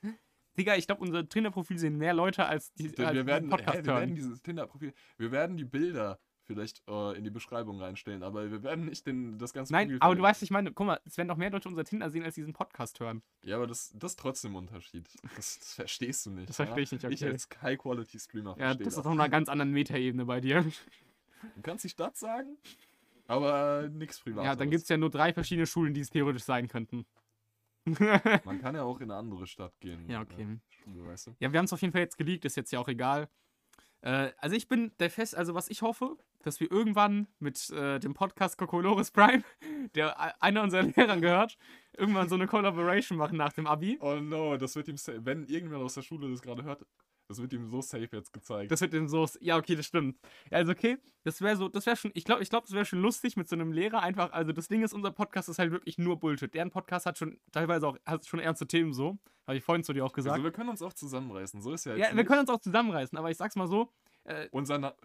Digga, ich glaube, unser Tinder-Profil sehen mehr Leute als die als wir, werden, Podcast hä, wir werden dieses Tinder-Profil, wir werden die Bilder vielleicht äh, in die Beschreibung reinstellen, aber wir werden nicht den, das ganze Nein, Profil aber du weißt, ich meine, guck mal, es werden noch mehr Leute unser Tinder sehen, als diesen Podcast hören. Ja, aber das, das ist trotzdem ein Unterschied. Das, das verstehst du nicht. Das verstehe ich nicht, ja? Ich okay. als High-Quality-Streamer Ja, das das. ist auf einer ganz anderen Metaebene bei dir. Du kannst die Stadt sagen, aber nichts privat. Ja, dann gibt es ja nur drei verschiedene Schulen, die es theoretisch sein könnten. Man kann ja auch in eine andere Stadt gehen. Ja, okay. Schule, weißt du? Ja, wir haben es auf jeden Fall jetzt geleakt, ist jetzt ja auch egal. Äh, also ich bin der Fest, also was ich hoffe, dass wir irgendwann mit äh, dem Podcast Kokolores Prime, der einer unserer Lehrern gehört, irgendwann so eine Collaboration machen nach dem Abi. Oh no, das wird ihm, wenn irgendwer aus der Schule das gerade hört, das wird ihm so safe jetzt gezeigt. Das wird dem so, ja okay, das stimmt. Ja, also okay, das wäre so, das wäre schon, ich glaube, ich glaube, das wäre schon lustig mit so einem Lehrer einfach, also das Ding ist, unser Podcast ist halt wirklich nur Bullshit. Deren Podcast hat schon teilweise auch, hat schon ernste Themen so, habe ich vorhin zu dir auch gesagt. also wir können uns auch zusammenreißen, so ist ja jetzt ja, wir nicht. können uns auch zusammenreißen, aber ich sag's mal so, äh, unser,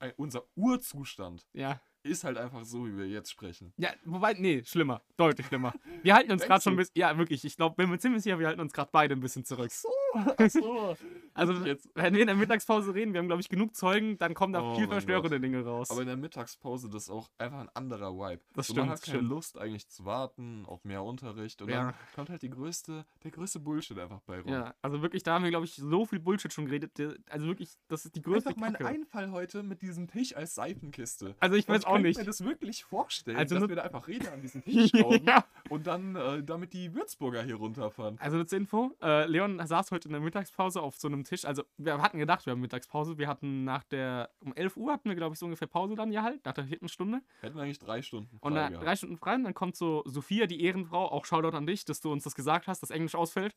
äh, unser Urzustand ja, ist halt einfach so, wie wir jetzt sprechen. Ja, wobei, nee, schlimmer. Deutlich schlimmer. Wir halten uns gerade schon ein bisschen. Ja, wirklich. Ich glaube, bin mir ziemlich sicher, wir halten uns gerade beide ein bisschen zurück. Ach so. Also, jetzt. wenn wir in der Mittagspause reden, wir haben, glaube ich, genug Zeugen, dann kommen da Oh viel verstörende Dinge raus. Aber in der Mittagspause, das ist auch einfach ein anderer Vibe. Das so, stimmt, Man hat keine stimmt. Lust eigentlich zu warten auf mehr Unterricht und Ja. dann kommt halt die größte, der größte Bullshit einfach bei rum. ja, also wirklich, da haben wir, glaube ich, so viel Bullshit schon geredet. Also wirklich, das ist die größte Einfach mein Kacke. Einfall heute mit diesem Tisch als Seifenkiste. Also ich weiß auch könnte nicht. mir das wirklich vorstellen, Also dass wir da einfach Räder an diesen Tisch schrauben ja. und dann äh, damit die Würzburger hier runterfahren. Also zur Info, äh, Leon saß heute in der Mittagspause auf so einem Tisch. Also wir hatten gedacht, wir haben Mittagspause. Wir hatten nach der, um 11 Uhr hatten wir, glaube ich, so ungefähr Pause dann ja halt, nach der vierten Stunde. Hätten wir eigentlich drei Stunden Und frei dann gehabt. drei Stunden frei und dann kommt so Sophia, die Ehrenfrau, auch Shoutout an dich, dass du uns das gesagt hast, dass Englisch ausfällt.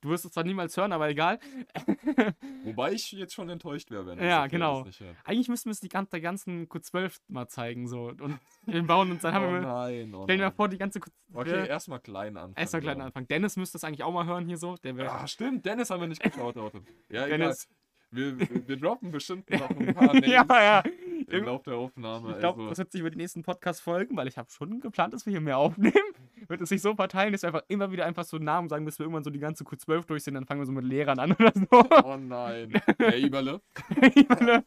Du wirst es zwar niemals hören, aber egal. Wobei ich jetzt schon enttäuscht wäre, wenn Ja, genau. das. Eigentlich müssten wir es die ganze, der ganzen Q12 mal zeigen. so Und wir bauen uns, dann haben oh wir. nein, oh Stell dir mal vor, die ganze Q Okay, erstmal klein anfangen. Erstmal klein ja. Anfang. Dennis müsste es eigentlich auch mal hören hier so. Der. Ah, stimmt, Dennis haben wir nicht geschaut. Ja, egal. Dennis. Wir, wir, wir droppen bestimmt noch ein paar Names ja, ja. Im Laufe der Aufnahme. Ich glaube, also, das wird sich über die nächsten Podcast-Folgen, weil ich habe schon geplant, dass wir hier mehr aufnehmen. Wird es sich so verteilen, dass wir einfach immer wieder einfach so Namen sagen, bis wir irgendwann so die ganze Q12 durch sind, dann fangen wir so mit Lehrern an oder so. oh nein. Herr Eberle.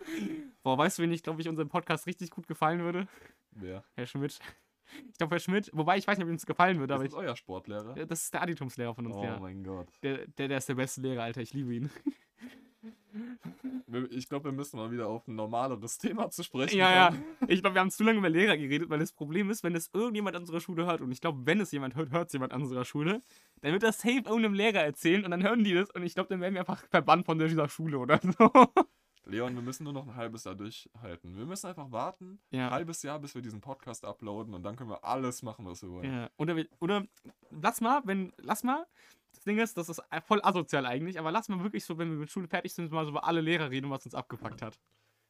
Boah, weißt du, wen ich, glaube ich, unserem Podcast richtig gut gefallen würde? Wer? Herr Schmidt. Ich glaube, Herr Schmidt, wobei ich weiß nicht, ob ihm das gefallen würde, aber Ist ich, das euer Sportlehrer? Das ist der Additumslehrer von uns, Oh ja. mein Gott. Der, der, der ist der beste Lehrer, Alter, ich liebe ihn. Ich glaube, wir müssen mal wieder auf ein normaleres Thema zu sprechen Ja, ja. Ich glaube, wir haben zu lange über Lehrer geredet, weil das Problem ist, wenn es irgendjemand an unserer Schule hört, und ich glaube, wenn es jemand hört, hört es jemand an unserer Schule, dann wird das safe irgendeinem Lehrer erzählen und dann hören die das und ich glaube, dann werden wir einfach verbannt von dieser Schule oder so. Leon, wir müssen nur noch ein halbes Jahr durchhalten. Wir müssen einfach warten, Ja. ein halbes Jahr, bis wir diesen Podcast uploaden und dann können wir alles machen, was wir wollen. Ja, oder, wir- oder lass mal, wenn, lass mal, das Ding ist, das ist voll asozial eigentlich, aber lass mal wirklich so, wenn wir mit Schule fertig sind, mal so über alle Lehrer reden, was uns abgepackt hat.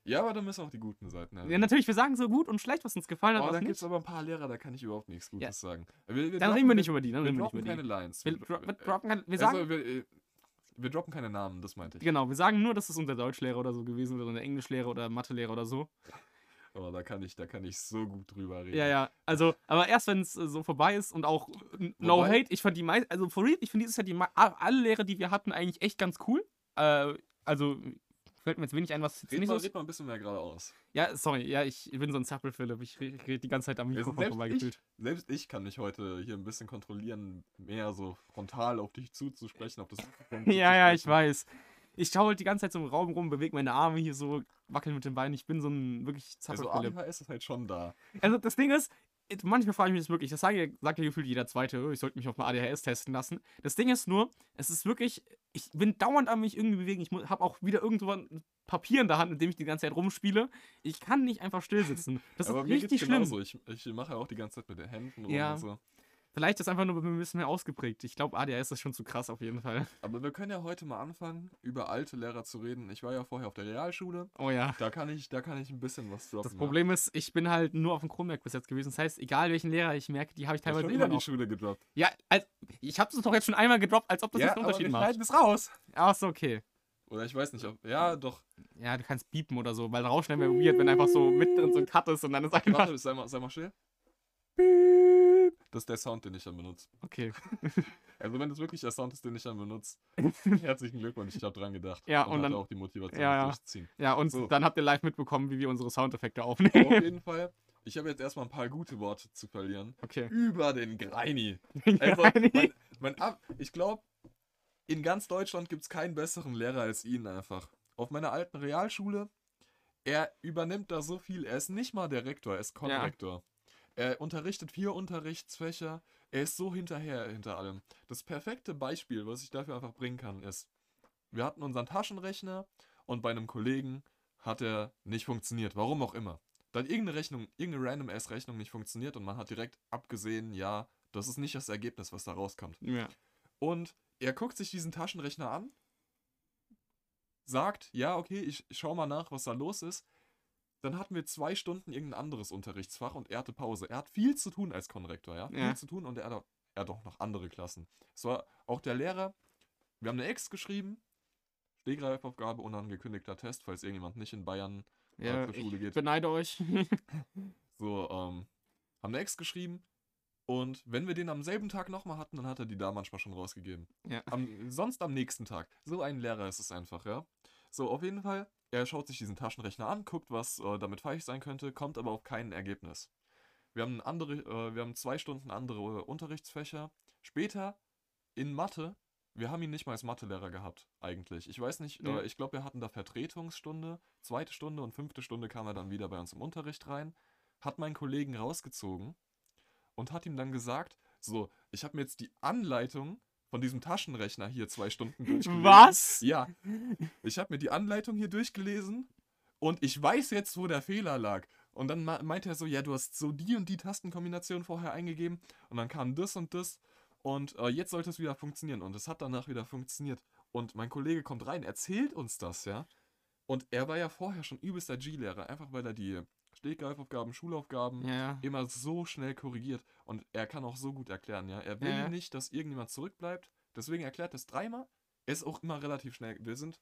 Ja, aber da müssen auch die guten Seiten. Ja, natürlich, wir sagen so gut und schlecht, was uns gefallen hat, Oh, was da gibt es aber ein paar Lehrer, da kann ich überhaupt nichts Gutes Ja. sagen. Wir, wir Dann reden wir nicht über die, dann wir reden wir nicht über keine die. Lines. Wir, dro wir, droppen keine- wir also, sagen, wir, äh, wir droppen keine Namen, das meinte ich. genau, wir sagen nur, dass es unser Deutschlehrer oder so gewesen oder unser Englischlehrer oder Mathelehrer oder so. Aber da kann ich, da kann ich so gut drüber reden. Ja, ja, also, aber erst wenn es äh, so vorbei ist und auch no Wobei- hate, ich fand die meisten, also for real, ich finde dieses Jahr die alle Lehrer, die wir hatten, eigentlich echt ganz cool. Äh, also, fällt mir jetzt wenig ein, was jetzt Red nicht mal, so ist. red mal ein bisschen mehr geradeaus. Ja, sorry, ja, ich bin so ein Zappel-Philipp, ich rede red die ganze Zeit am Mikrofon selbst, vorbeigefühlt. ich, selbst ich kann mich heute hier ein bisschen kontrollieren, mehr so frontal auf dich zuzusprechen, auf das Mikrofon Ja, ja, ich weiß. Ich schaue halt die ganze Zeit so im Raum rum, bewege meine Arme hier so, wackel mit den Beinen. Ich bin so ein wirklich Also Zappel-Philipp. ADHS ist halt schon da. Also das Ding ist, manchmal frage ich mich das wirklich, das sage sagt ja gefühlt jeder Zweite, "Oh, ich sollte mich auf mal ADHS testen lassen. Das Ding ist nur, es ist wirklich, ich bin dauernd an mich irgendwie bewegen. Ich habe auch wieder irgendwann Papier in der Hand, mit dem ich die ganze Zeit rumspiele. Ich kann nicht einfach still sitzen. Das Aber ist mir richtig geht's schlimm. genauso. Ich, ich mache ja auch die ganze Zeit mit den Händen Ja. und so. Vielleicht ist einfach nur ein bisschen mehr ausgeprägt. Ich glaube, ADHS ist schon zu krass auf jeden Fall. Aber wir können ja heute mal anfangen, über alte Lehrer zu reden. Ich war ja vorher auf der Realschule. Oh ja. Da kann ich, da kann ich ein bisschen was droppen. Das Problem ist, ich bin halt nur auf dem Kronberg bis jetzt gewesen. Das heißt, egal welchen Lehrer ich merke, die habe ich ja. teilweise schon immer die. Schule gedroppt. Ja, also, ich habe das doch jetzt schon einmal gedroppt, als ob das jetzt einen Unterschied macht. es raus. Ach so, okay. Oder ich weiß nicht, ob. Ja, doch. Ja, du kannst biepen oder so, weil rausschneiden wäre weird, wenn einfach so mittendrin so ein Cut ist und dann ist einfach. Warte, sei mal, sei mal still. Piep. Das ist der Sound, den ich dann benutze. Okay. Also wenn das wirklich der Sound ist, den ich dann benutze, herzlichen Glückwunsch, ich habe dran gedacht. Ja, und, und dann- auch die Motivation Ja, ja. durchzuziehen. Ja, und So. dann habt ihr live mitbekommen, wie wir unsere Soundeffekte Auf aufnehmen. jeden Fall, ich habe jetzt erstmal ein paar gute Worte zu verlieren. Okay. Über den Greini. Also, mein, mein Ab ich glaube, in ganz Deutschland gibt es keinen besseren Lehrer als ihn einfach. Auf meiner alten Realschule, er übernimmt da so viel. Er ist nicht mal der Rektor, er ist Konrektor. Er unterrichtet vier Unterrichtsfächer. Er ist so hinterher hinter allem. Das perfekte Beispiel, was ich dafür einfach bringen kann, ist, wir hatten unseren Taschenrechner und bei einem Kollegen hat er nicht funktioniert. Warum auch immer. Da hat irgendeine Rechnung, irgendeine random ass Rechnung nicht funktioniert und man hat direkt abgesehen, ja, das ist nicht das Ergebnis, was da rauskommt. ja. Und er guckt sich diesen Taschenrechner an, sagt, ja, okay, ich, ich schau mal nach, was da los ist. Dann hatten wir zwei Stunden irgendein anderes Unterrichtsfach und er hatte Pause. Er hat viel zu tun als Konrektor, ja. Viel Ja. zu tun und er hat, auch, er hat auch noch andere Klassen. Es war auch der Lehrer, wir haben eine Ex geschrieben, Stegreifaufgabe, unangekündigter Test, falls irgendjemand nicht in Bayern ja zur Schule ich geht. beneide euch. So, ähm, haben eine Ex geschrieben und wenn wir den am selben Tag nochmal hatten, dann hat er die da manchmal schon rausgegeben. ja. Am, sonst am nächsten Tag. So ein Lehrer ist es einfach, ja. So, auf jeden Fall, er schaut sich diesen Taschenrechner an, guckt, was äh, damit falsch sein könnte, kommt aber auf kein Ergebnis. Wir haben, andere, äh, wir haben zwei Stunden andere äh, Unterrichtsfächer. Später in Mathe, wir haben ihn nicht mal als Mathelehrer gehabt, eigentlich. Ich weiß nicht, Ja. äh, ich glaube, wir hatten da Vertretungsstunde, zweite Stunde und fünfte Stunde kam er dann wieder bei uns im Unterricht rein, hat meinen Kollegen rausgezogen und hat ihm dann gesagt, so, ich habe mir jetzt die Anleitung von diesem Taschenrechner hier zwei Stunden durchgelesen. Was? Ja. Ich habe mir die Anleitung hier durchgelesen und ich weiß jetzt, wo der Fehler lag. Und dann meinte er so, ja, du hast so die und die Tastenkombination vorher eingegeben und dann kam das und das und äh, jetzt sollte es wieder funktionieren. Und es hat danach wieder funktioniert. Und mein Kollege kommt rein, erzählt uns das, ja. Und er war ja vorher schon übelster G-Lehrer, einfach weil er die Stegreifaufgaben, Schulaufgaben Ja, immer so schnell korrigiert und er kann auch so gut erklären, ja. Er will Ja, nicht, dass irgendjemand zurückbleibt, deswegen erklärt er es dreimal. Er ist auch immer relativ schnell. Wir sind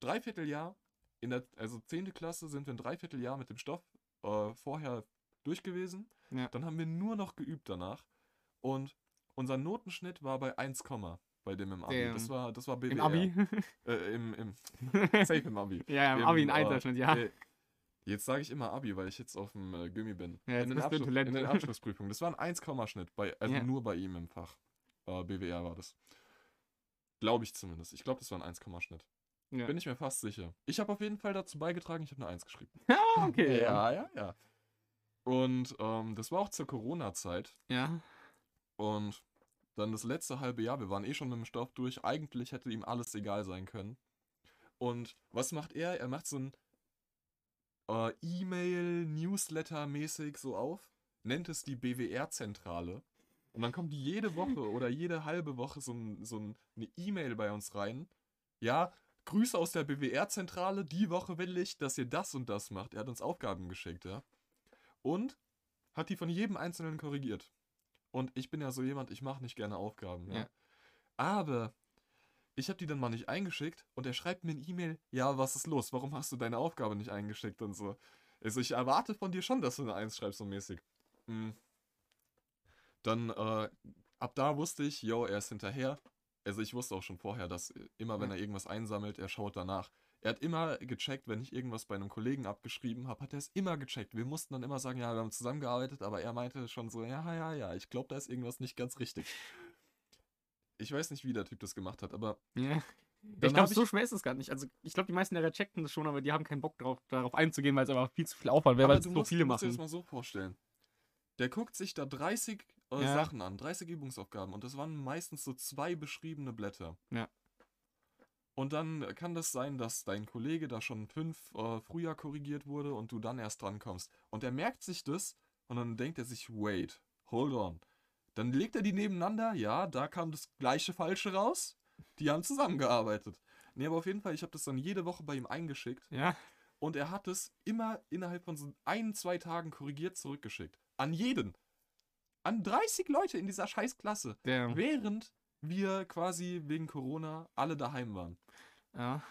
Dreivierteljahr, in der, also 10. Klasse sind wir ein Dreivierteljahr mit dem Stoff äh, vorher durch gewesen. Ja. Dann haben wir nur noch geübt danach und unser Notenschnitt war bei 1, bei dem im Abi. Das war, das war BWR. Im Abi? Äh, im, im, safe im Abi. ja, Im, Abi ein äh, Einserschnitt, ja. äh, Jetzt sage ich immer Abi, weil ich jetzt auf dem äh, Gummi bin. Ja, in, den Abschluss, in den Abschlussprüfungen. Das war ein 1-Schnitt, bei, also Ja. nur bei ihm im Fach. Äh, BWR war das. Glaube ich zumindest. Ich glaube, das war ein 1-Schnitt. ja. Bin ich mir fast sicher. Ich habe auf jeden Fall dazu beigetragen, ich habe eine 1 geschrieben. Ah, okay. Ja, ja, ja. Und ähm, das war auch zur Corona-Zeit. Ja. Und dann das letzte halbe Jahr, wir waren eh schon im Stoff durch. Eigentlich hätte ihm alles egal sein können. Und was macht er? Er macht so ein äh, E-Mail-Newsletter-mäßig so auf, nennt es die BWR-Zentrale. Und dann kommt jede Woche oder jede halbe Woche so, ein, so ein, eine E-Mail bei uns rein. Ja, Grüße aus der BWR-Zentrale, die Woche will ich, dass ihr das und das macht. Er hat uns Aufgaben geschickt, ja. Und hat die von jedem Einzelnen korrigiert. Und ich bin ja so jemand, ich mache nicht gerne Aufgaben. Ja. Ja. Aber ich habe die dann mal nicht eingeschickt und er schreibt mir eine E-Mail, ja, was ist los? Warum hast du deine Aufgabe nicht eingeschickt und so. Also ich erwarte von dir schon, dass du eine Eins schreibst, so mäßig. Hm. Dann, äh, ab da wusste ich, yo, er ist hinterher. Also ich wusste auch schon vorher, dass immer, wenn er irgendwas einsammelt, er schaut danach. Er hat immer gecheckt, wenn ich irgendwas bei einem Kollegen abgeschrieben habe, hat er es immer gecheckt. Wir mussten dann immer sagen, ja, wir haben zusammengearbeitet, aber er meinte schon so, ja, ja, ja, ich glaube, da ist irgendwas nicht ganz richtig. Ich weiß nicht, wie der Typ das gemacht hat, aber ja. Ich glaube, so schwer ist es gar nicht. Also, ich glaube, die meisten Lehrer checken das schon, aber die haben keinen Bock drauf, darauf einzugehen, weil es einfach viel zu viel Aufwand wäre, weil es so musst, viele du musst dir das machen. mal so vorstellen. Der guckt sich da 30 äh, Ja. Sachen an, 30 Übungsaufgaben und das waren meistens so zwei beschriebene Blätter. Ja. Und dann kann das sein, dass dein Kollege da schon fünf äh, früher korrigiert wurde und du dann erst drankommst. Und er merkt sich das und dann denkt er sich, wait, hold on. Dann legt er die nebeneinander, ja, da kam das gleiche Falsche raus. Die haben zusammengearbeitet. Nee, aber auf jeden Fall, ich habe das dann jede Woche bei ihm eingeschickt. Ja. Und er hat es immer innerhalb von so ein, zwei Tagen korrigiert zurückgeschickt. An jeden. An 30 Leute in dieser Scheißklasse. Der, Während wir quasi wegen Corona alle daheim waren. ja.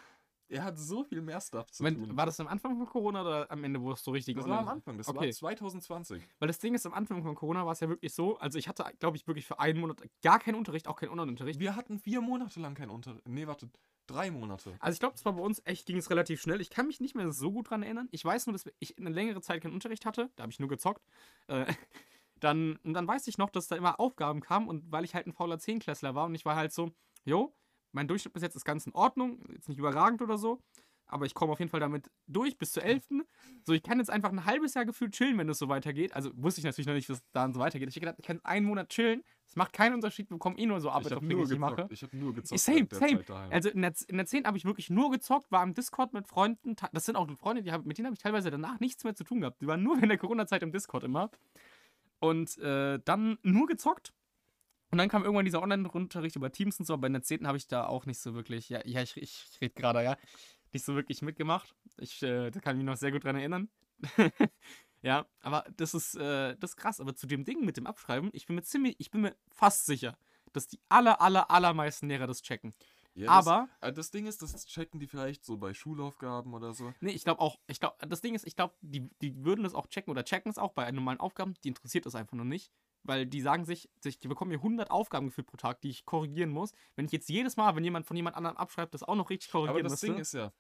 Er hat so viel mehr Stuff zu Moment, tun. war das am Anfang von Corona oder am Ende, wo es so richtig das war am Anfang, das Okay. war 2020. Weil das Ding ist, am Anfang von Corona war es ja wirklich so, also ich hatte, glaube ich, wirklich für einen Monat gar keinen Unterricht, auch keinen Online-Unterricht. Wir hatten vier Monate lang keinen Unterricht. Nee, warte, drei Monate. Also ich glaube, das war bei uns echt, ging es relativ schnell. Ich kann mich nicht mehr so gut dran erinnern. Ich weiß nur, dass ich eine längere Zeit keinen Unterricht hatte. Da habe ich nur gezockt. Äh, dann, und dann weiß ich noch, dass da immer Aufgaben kamen und weil ich halt ein fauler Zehnklässler war und ich war halt so, jo, mein Durchschnitt bis jetzt ist ganz in Ordnung, jetzt nicht überragend oder so, aber ich komme auf jeden Fall damit durch bis zur 11. So, ich kann jetzt einfach ein halbes Jahr gefühlt chillen, wenn es so weitergeht. Also wusste ich natürlich noch nicht, dass es dann so weitergeht. Ich habe gedacht, ich kann einen Monat chillen. Es macht keinen Unterschied, wir bekommen eh nur so Arbeit, auf die ich mache. Ich habe nur gezockt. Same, same. Also in der, in der 10 habe ich wirklich nur gezockt, war im Discord mit Freunden. Das sind auch Freunde, die hab, mit denen habe ich teilweise danach nichts mehr zu tun gehabt. Die waren nur in der Corona-Zeit im Discord immer. Und äh, dann nur gezockt. Und dann kam irgendwann dieser Online-Unterricht über Teams und so, aber in der 10. habe ich da auch nicht so wirklich, ja, ja ich, ich rede gerade, ja, nicht so wirklich mitgemacht. Ich, äh, da kann ich mich noch sehr gut dran erinnern. ja, aber das ist, äh, das ist krass. Aber zu dem Ding mit dem Abschreiben, ich bin mir ziemlich, ich bin mir fast sicher, dass die aller, aller, allermeisten Lehrer das checken. Ja, das, aber äh, das Ding ist, das checken die vielleicht so bei Schulaufgaben oder so. Nee, ich glaube auch, ich glaube, das Ding ist, ich glaube, die, die würden das auch checken oder checken es auch bei normalen Aufgaben, die interessiert das einfach nur nicht. Weil die sagen sich, die bekommen hier 100 Aufgaben gefühlt pro Tag, die ich korrigieren muss. Wenn ich jetzt jedes Mal, wenn jemand von jemand anderem abschreibt, das auch noch richtig korrigieren Aber das müsste. Ding ist ja,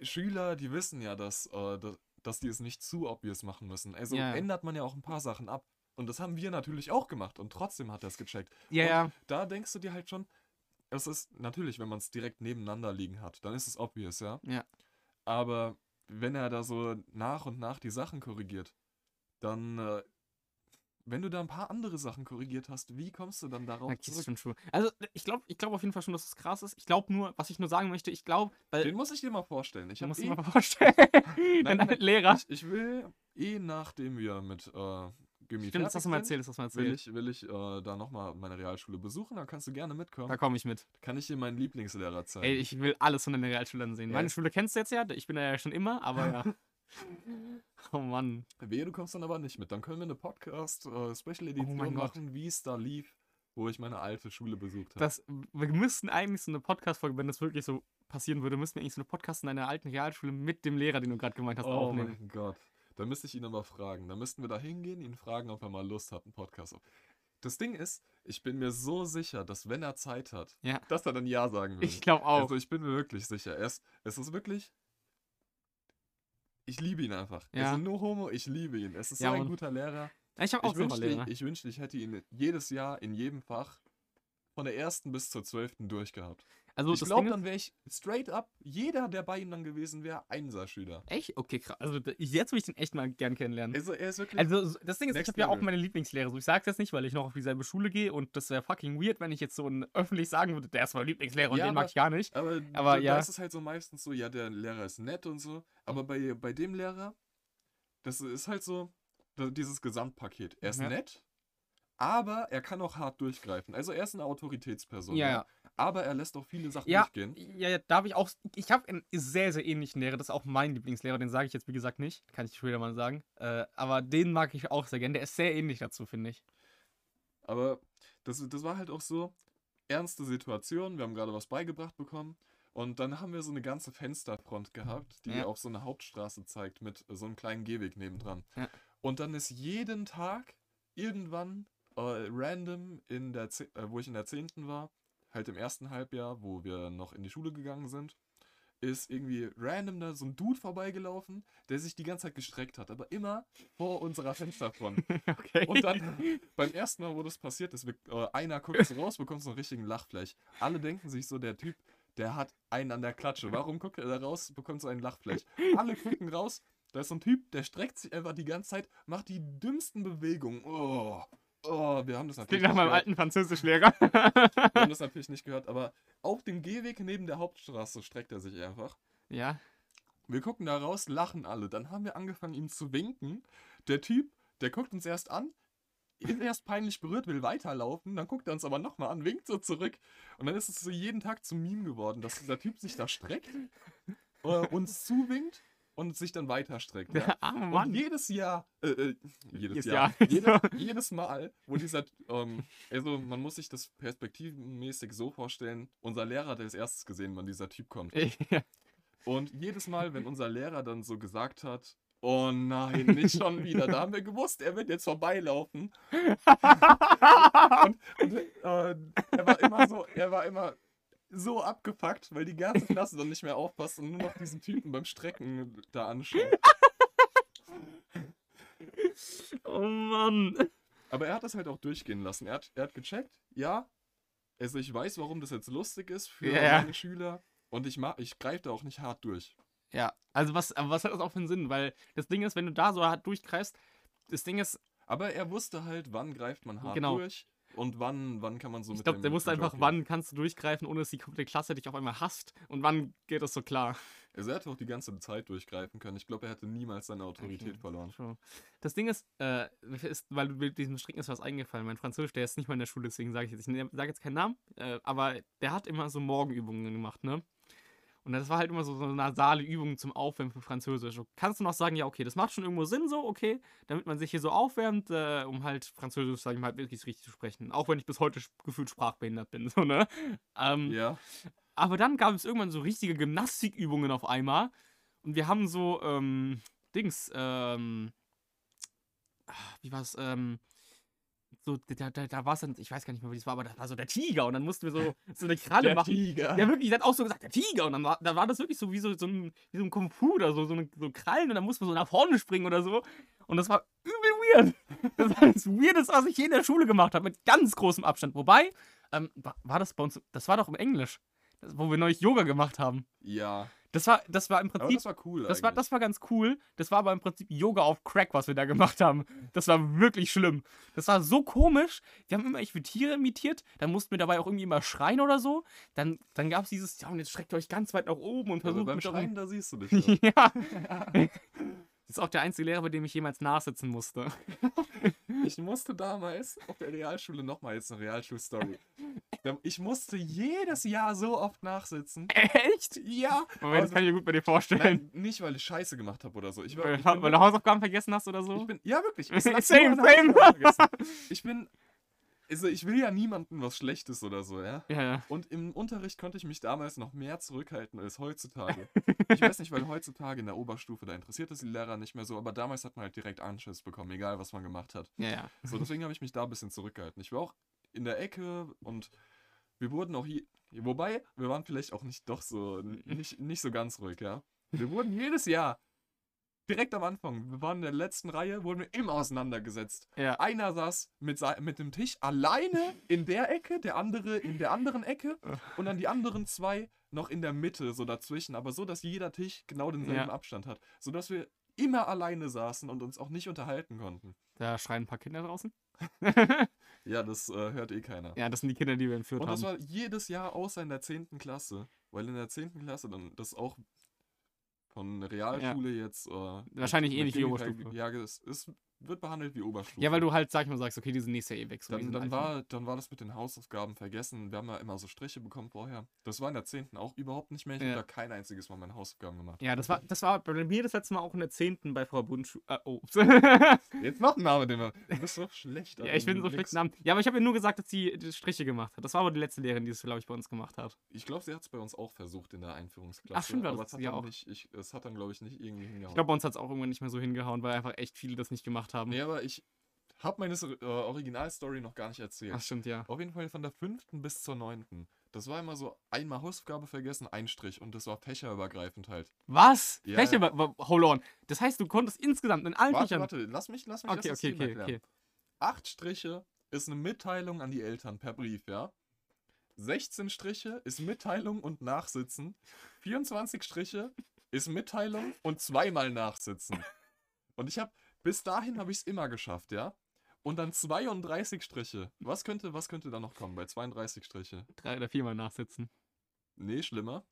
Schüler, die wissen ja, dass, äh, dass, dass die es nicht zu obvious machen müssen. Also Ja. ändert man ja auch ein paar Sachen ab. Und das haben wir natürlich auch gemacht und trotzdem hat er es gecheckt. ja, und ja, Da denkst du dir halt schon, es ist natürlich, wenn man es direkt nebeneinander liegen hat, dann ist es obvious, ja. Ja. Aber wenn er da so nach und nach die Sachen korrigiert, dann, äh, wenn du da ein paar andere Sachen korrigiert hast, wie kommst du dann darauf ja, das zurück? schon true. Also, ich glaube ich glaub auf jeden Fall schon, dass es krass ist. Ich glaube nur, was ich nur sagen möchte, ich glaube, weil. Den muss ich dir mal vorstellen. Ich musst eh, dir mal vorstellen, Nein, nein, Lehrer. Ich, ich will eh nachdem wir mit äh, Gymi Stimmt, das hast du mal erzählt, das hast du mal sind, will erzählt. ich, will ich äh, da nochmal meine Realschule besuchen. Da kannst du gerne mitkommen. Da komme ich mit. Kann ich dir meinen Lieblingslehrer zeigen. Ey, ich will alles von den Realschülern sehen. Ja. Meine Schule kennst du jetzt ja, ich bin da ja schon immer, aber ja. oh Mann. Wehe, du kommst dann aber nicht mit. Dann können wir eine Podcast-Special-Edition Oh machen, wie es da lief, wo ich meine alte Schule besucht habe. Das, wir müssten eigentlich so eine Podcast-Folge, wenn das wirklich so passieren würde, müssten wir eigentlich so eine Podcast in einer alten Realschule mit dem Lehrer, den du gerade gemeint hast, Oh aufnehmen. mein Gott. Da müsste ich ihn aber fragen. Da müssten wir da hingehen, ihn fragen, ob er mal Lust hat, einen Podcast auf. Das Ding ist, ich bin mir so sicher, dass wenn er Zeit hat, Ja. dass er dann Ja sagen würde. Ich glaube auch. Also ich bin mir wirklich sicher. Er ist, es ist wirklich. Ich liebe ihn einfach. Er Ja. ist nur Homo, ich liebe ihn. Es ist Ja, so ein Mann. guter Lehrer. ich habe auch Ich so wünschte, Lehrer. ich wünschte, ich hätte ihn jedes Jahr in jedem Fach von der ersten bis zur zwölften durchgehabt. Also ich das glaube, dann wäre ich straight up, jeder, der bei ihm dann gewesen wäre, Einserschüler. echt? Okay, krass. Also jetzt würde ich den echt mal gern kennenlernen. Also er ist wirklich. Also so- das Ding ist, ich habe ja auch meine Lieblingslehrer. So, ich sage jetzt nicht, weil ich noch auf dieselbe Schule gehe und das wäre fucking weird, wenn ich jetzt so ein, öffentlich sagen würde, der ist mein Lieblingslehrer und Ja, den mag aber- ich gar nicht. aber aber da, ja. da ist es halt so meistens so, ja, der Lehrer ist nett und so. Aber bei, bei dem Lehrer, das ist halt so dieses Gesamtpaket. Er ist Ja. nett, aber er kann auch hart durchgreifen. Also er ist eine Autoritätsperson. Ja, ja. Aber er lässt auch viele Sachen Ja, durchgehen. ja, ja, da habe ich auch. Ich habe einen sehr, sehr ähnlichen Lehrer. Das ist auch mein Lieblingslehrer. Den sage ich jetzt, wie gesagt, nicht. Kann ich später mal sagen. Äh, aber den mag ich auch sehr gern. Der ist sehr ähnlich dazu, finde ich. Aber das, das war halt auch so, ernste Situation, wir haben gerade was beigebracht bekommen. Und dann haben wir so eine ganze Fensterfront gehabt, die Ja. auch so eine Hauptstraße zeigt mit so einem kleinen Gehweg nebendran. Ja. Und dann ist jeden Tag irgendwann äh, random in der, Ze- äh, wo ich in der 10. war, halt im ersten Halbjahr, wo wir noch in die Schule gegangen sind, ist irgendwie random da so ein Dude vorbeigelaufen, der sich die ganze Zeit gestreckt hat, aber immer vor unserer Fensterfront. okay. Und dann beim ersten Mal, wo das passiert ist, wir- äh, einer guckt so raus, bekommt so einen richtigen Lachfleisch. Alle denken sich so, der Typ, der hat einen an der Klatsche. Warum guckt er da raus, bekommt so einen Lachfleisch? Alle gucken raus, da ist so ein Typ, der streckt sich einfach die ganze Zeit, macht die dümmsten Bewegungen. Oh, Oh, wir haben das Das natürlich klingt nach meinem gehört. alten Französischlehrer. Wir haben das natürlich nicht gehört, aber auf dem Gehweg neben der Hauptstraße streckt er sich einfach. ja. Wir gucken da raus, lachen alle. Dann haben wir angefangen, ihm zu winken. Der Typ, der guckt uns erst an, ist erst peinlich berührt, will weiterlaufen. Dann guckt er uns aber nochmal an, winkt so zurück. Und dann ist es so jeden Tag zum Meme geworden, dass dieser Typ sich da streckt, äh, uns zuwinkt und sich dann weiter streckt. Ja? Arme Und jedes Jahr, äh, äh, jedes Jedes Jahr, Jahr. jedes, jedes Mal, wo dieser, ähm, also man muss sich das perspektivenmäßig so vorstellen, unser Lehrer hat als erstes gesehen, wann dieser Typ kommt. Ja. Und jedes Mal, wenn unser Lehrer dann so gesagt hat, oh nein, nicht schon wieder, da haben wir gewusst, er wird jetzt vorbeilaufen. und und äh, er war immer so, er war immer so abgefuckt, weil die ganze Klasse dann nicht mehr aufpasst und nur noch diesen Typen beim Strecken da anschaut. Oh Mann. Aber er hat das halt auch durchgehen lassen. Er hat, er hat gecheckt, ja, also ich weiß, warum das jetzt lustig ist für Ja. meine Schüler und ich, ich greife da auch nicht hart durch. Ja, also was, was hat das auch für einen Sinn? Weil das Ding ist, wenn du da so hart durchgreifst, das Ding ist, Aber er wusste halt, wann greift man hart Genau. durch und wann, wann kann man so ich mit glaube, dem der wusste Joke einfach, gehen. wann kannst du durchgreifen, ohne dass die komplette Klasse dich auf einmal hasst und wann geht das so klar. Also er hätte auch die ganze Zeit durchgreifen können. Ich glaube, er hätte niemals seine Autorität Okay. verloren. Das Ding ist, äh, ist, weil du mit diesem Stricken ist was eingefallen. Mein Französisch, der ist nicht mal in der Schule, deswegen sage ich jetzt, ich sage jetzt keinen Namen, äh, aber der hat immer so Morgenübungen gemacht, ne? Und das war halt immer so, so nasale Übungen zum Aufwärmen für Französisch. Du kannst du noch sagen, ja, okay, das macht schon irgendwo Sinn so, okay, damit man sich hier so aufwärmt, äh, um halt Französisch, sag ich mal, halt wirklich richtig zu sprechen. Auch wenn ich bis heute gefühlt sprachbehindert bin, so, ne? Ähm, Ja, aber dann gab es irgendwann so richtige Gymnastikübungen auf einmal. Und wir haben so, ähm, Dings, ähm, ah, wie war's, ähm, so, da, da, da war es dann, ich weiß gar nicht mehr, wie das war, aber das war so der Tiger. Und dann mussten wir so, so eine Kralle machen. Tiger. Ja, wirklich, der hat auch so gesagt, der Tiger. Und dann war, da war das wirklich so wie so, so ein, wie so ein Kung Fu oder so, so, eine, so Krallen. Und dann mussten wir so nach vorne springen oder so. Und das war übel weird. Das war das Weirdeste, was ich je in der Schule gemacht habe, mit ganz großem Abstand. Wobei, ähm, war, war das bei uns, das war doch im Englisch, das, wo wir neulich Yoga gemacht haben. Ja, Das war, das war im aber Prinzip das war cool das war, das war ganz cool. Das war aber im Prinzip Yoga auf Crack, was wir da gemacht haben. Das war wirklich schlimm. Das war so komisch. Wir haben immer ich will Tiere imitiert. Dann mussten wir dabei auch irgendwie immer schreien oder so. Dann, dann gab es dieses, ja, und jetzt streckt ihr euch ganz weit nach oben und aber versucht beim mit eurem- Schreien, da siehst du dich. ja. Das ist auch der einzige Lehrer, bei dem ich jemals nachsitzen musste. Ich musste damals auf der Realschule nochmal jetzt eine Realschulstory. Ich musste jedes Jahr so oft nachsitzen. Echt? Ja. Moment, das kann ich mir gut bei dir vorstellen. Nein, nicht, weil ich Scheiße gemacht habe oder so. Ich, war, Weil, ich, weil du Hausaufgaben vergessen hast oder so? ich bin, ja wirklich. Ich, Same, same. Ich bin, also ich will ja niemandem was Schlechtes oder so, ja. ja, ja. Und im Unterricht konnte ich mich damals noch mehr zurückhalten als heutzutage. Ich weiß nicht, weil heutzutage in der Oberstufe, da interessiert es die Lehrer nicht mehr so, aber damals hat man halt direkt Anschiss bekommen, egal was man gemacht hat. Ja, ja. So, deswegen habe ich mich da ein bisschen zurückgehalten. Ich war auch in der Ecke und wir wurden auch hier. Wobei, wir waren vielleicht auch nicht doch so, n- nicht, nicht so ganz ruhig, ja. Wir wurden jedes Jahr, direkt am Anfang, wir waren in der letzten Reihe, wurden wir immer auseinandergesetzt. Ja. Einer saß mit, mit dem Tisch alleine in der Ecke, der andere in der anderen Ecke und dann die anderen zwei noch in der Mitte, so dazwischen, aber so, dass jeder Tisch genau denselben Ja. Abstand hat. Sodass wir immer alleine saßen und uns auch nicht unterhalten konnten. Da schreien ein paar Kinder draußen. Ja, das äh, hört eh keiner. Ja, das sind die Kinder, die wir entführt Und das haben. war jedes Jahr außer in der 10. Klasse, weil in der 10. Klasse dann das auch von Realschule jetzt. Äh, Wahrscheinlich ähnlich wie Oberstufe. Ja, es, es wird behandelt wie Oberstufe. Ja, weil du halt, sag ich mal, sagst, okay, die sind nächstes Jahr eh weg. So Dann, dann, war, dann war das mit den Hausaufgaben vergessen. Wir haben ja immer so Striche bekommen vorher. Das war in der 10. auch überhaupt nicht mehr. Ich Ja. habe da kein einziges Mal meine Hausaufgaben gemacht. Ja, das war, das war bei mir das letzte Mal auch in der 10. bei Frau Bundschuh. Äh, oh. Jetzt noch ein Name, den wir. Du bist so schlecht. ja, ich bin so schlecht Namen. Ja, aber ich habe ihr nur gesagt, dass sie die Striche gemacht hat. Das war aber die letzte Lehrerin, die es, glaube ich, bei uns gemacht hat. Ich glaube, sie hat es bei uns auch versucht in der Einführungsklasse. Ach, stimmt, das aber es hat, sie ja auch. nicht, ich, es hat dann, glaube ich, nicht irgendwie hingehauen. Ich glaube, bei uns hat es auch irgendwann nicht mehr so hingehauen, weil einfach echt viele das nicht gemacht haben. Nee, aber ich habe meine äh, Originalstory noch gar nicht erzählt. Ach, stimmt, ja. Auf jeden Fall von der fünften bis zur neunten. Das war immer so einmal Hausaufgabe vergessen, ein Strich und das war fächerübergreifend halt. Was? Ja, Fächer, ja. hold on. Das heißt, du konntest insgesamt in allen Warte, Fächern. warte, lass mich, lass mich Okay, das okay, okay, erklären. okay. Acht Striche ist eine Mitteilung an die Eltern per Brief, ja? 16 Striche ist Mitteilung und Nachsitzen. 24 Striche ist Mitteilung und zweimal Nachsitzen. Und ich habe, bis dahin habe ich es immer geschafft, ja? und dann 32 Striche. Was könnte, was könnte da noch kommen bei 32 Striche? Drei oder viermal nachsitzen. Nee, schlimmer.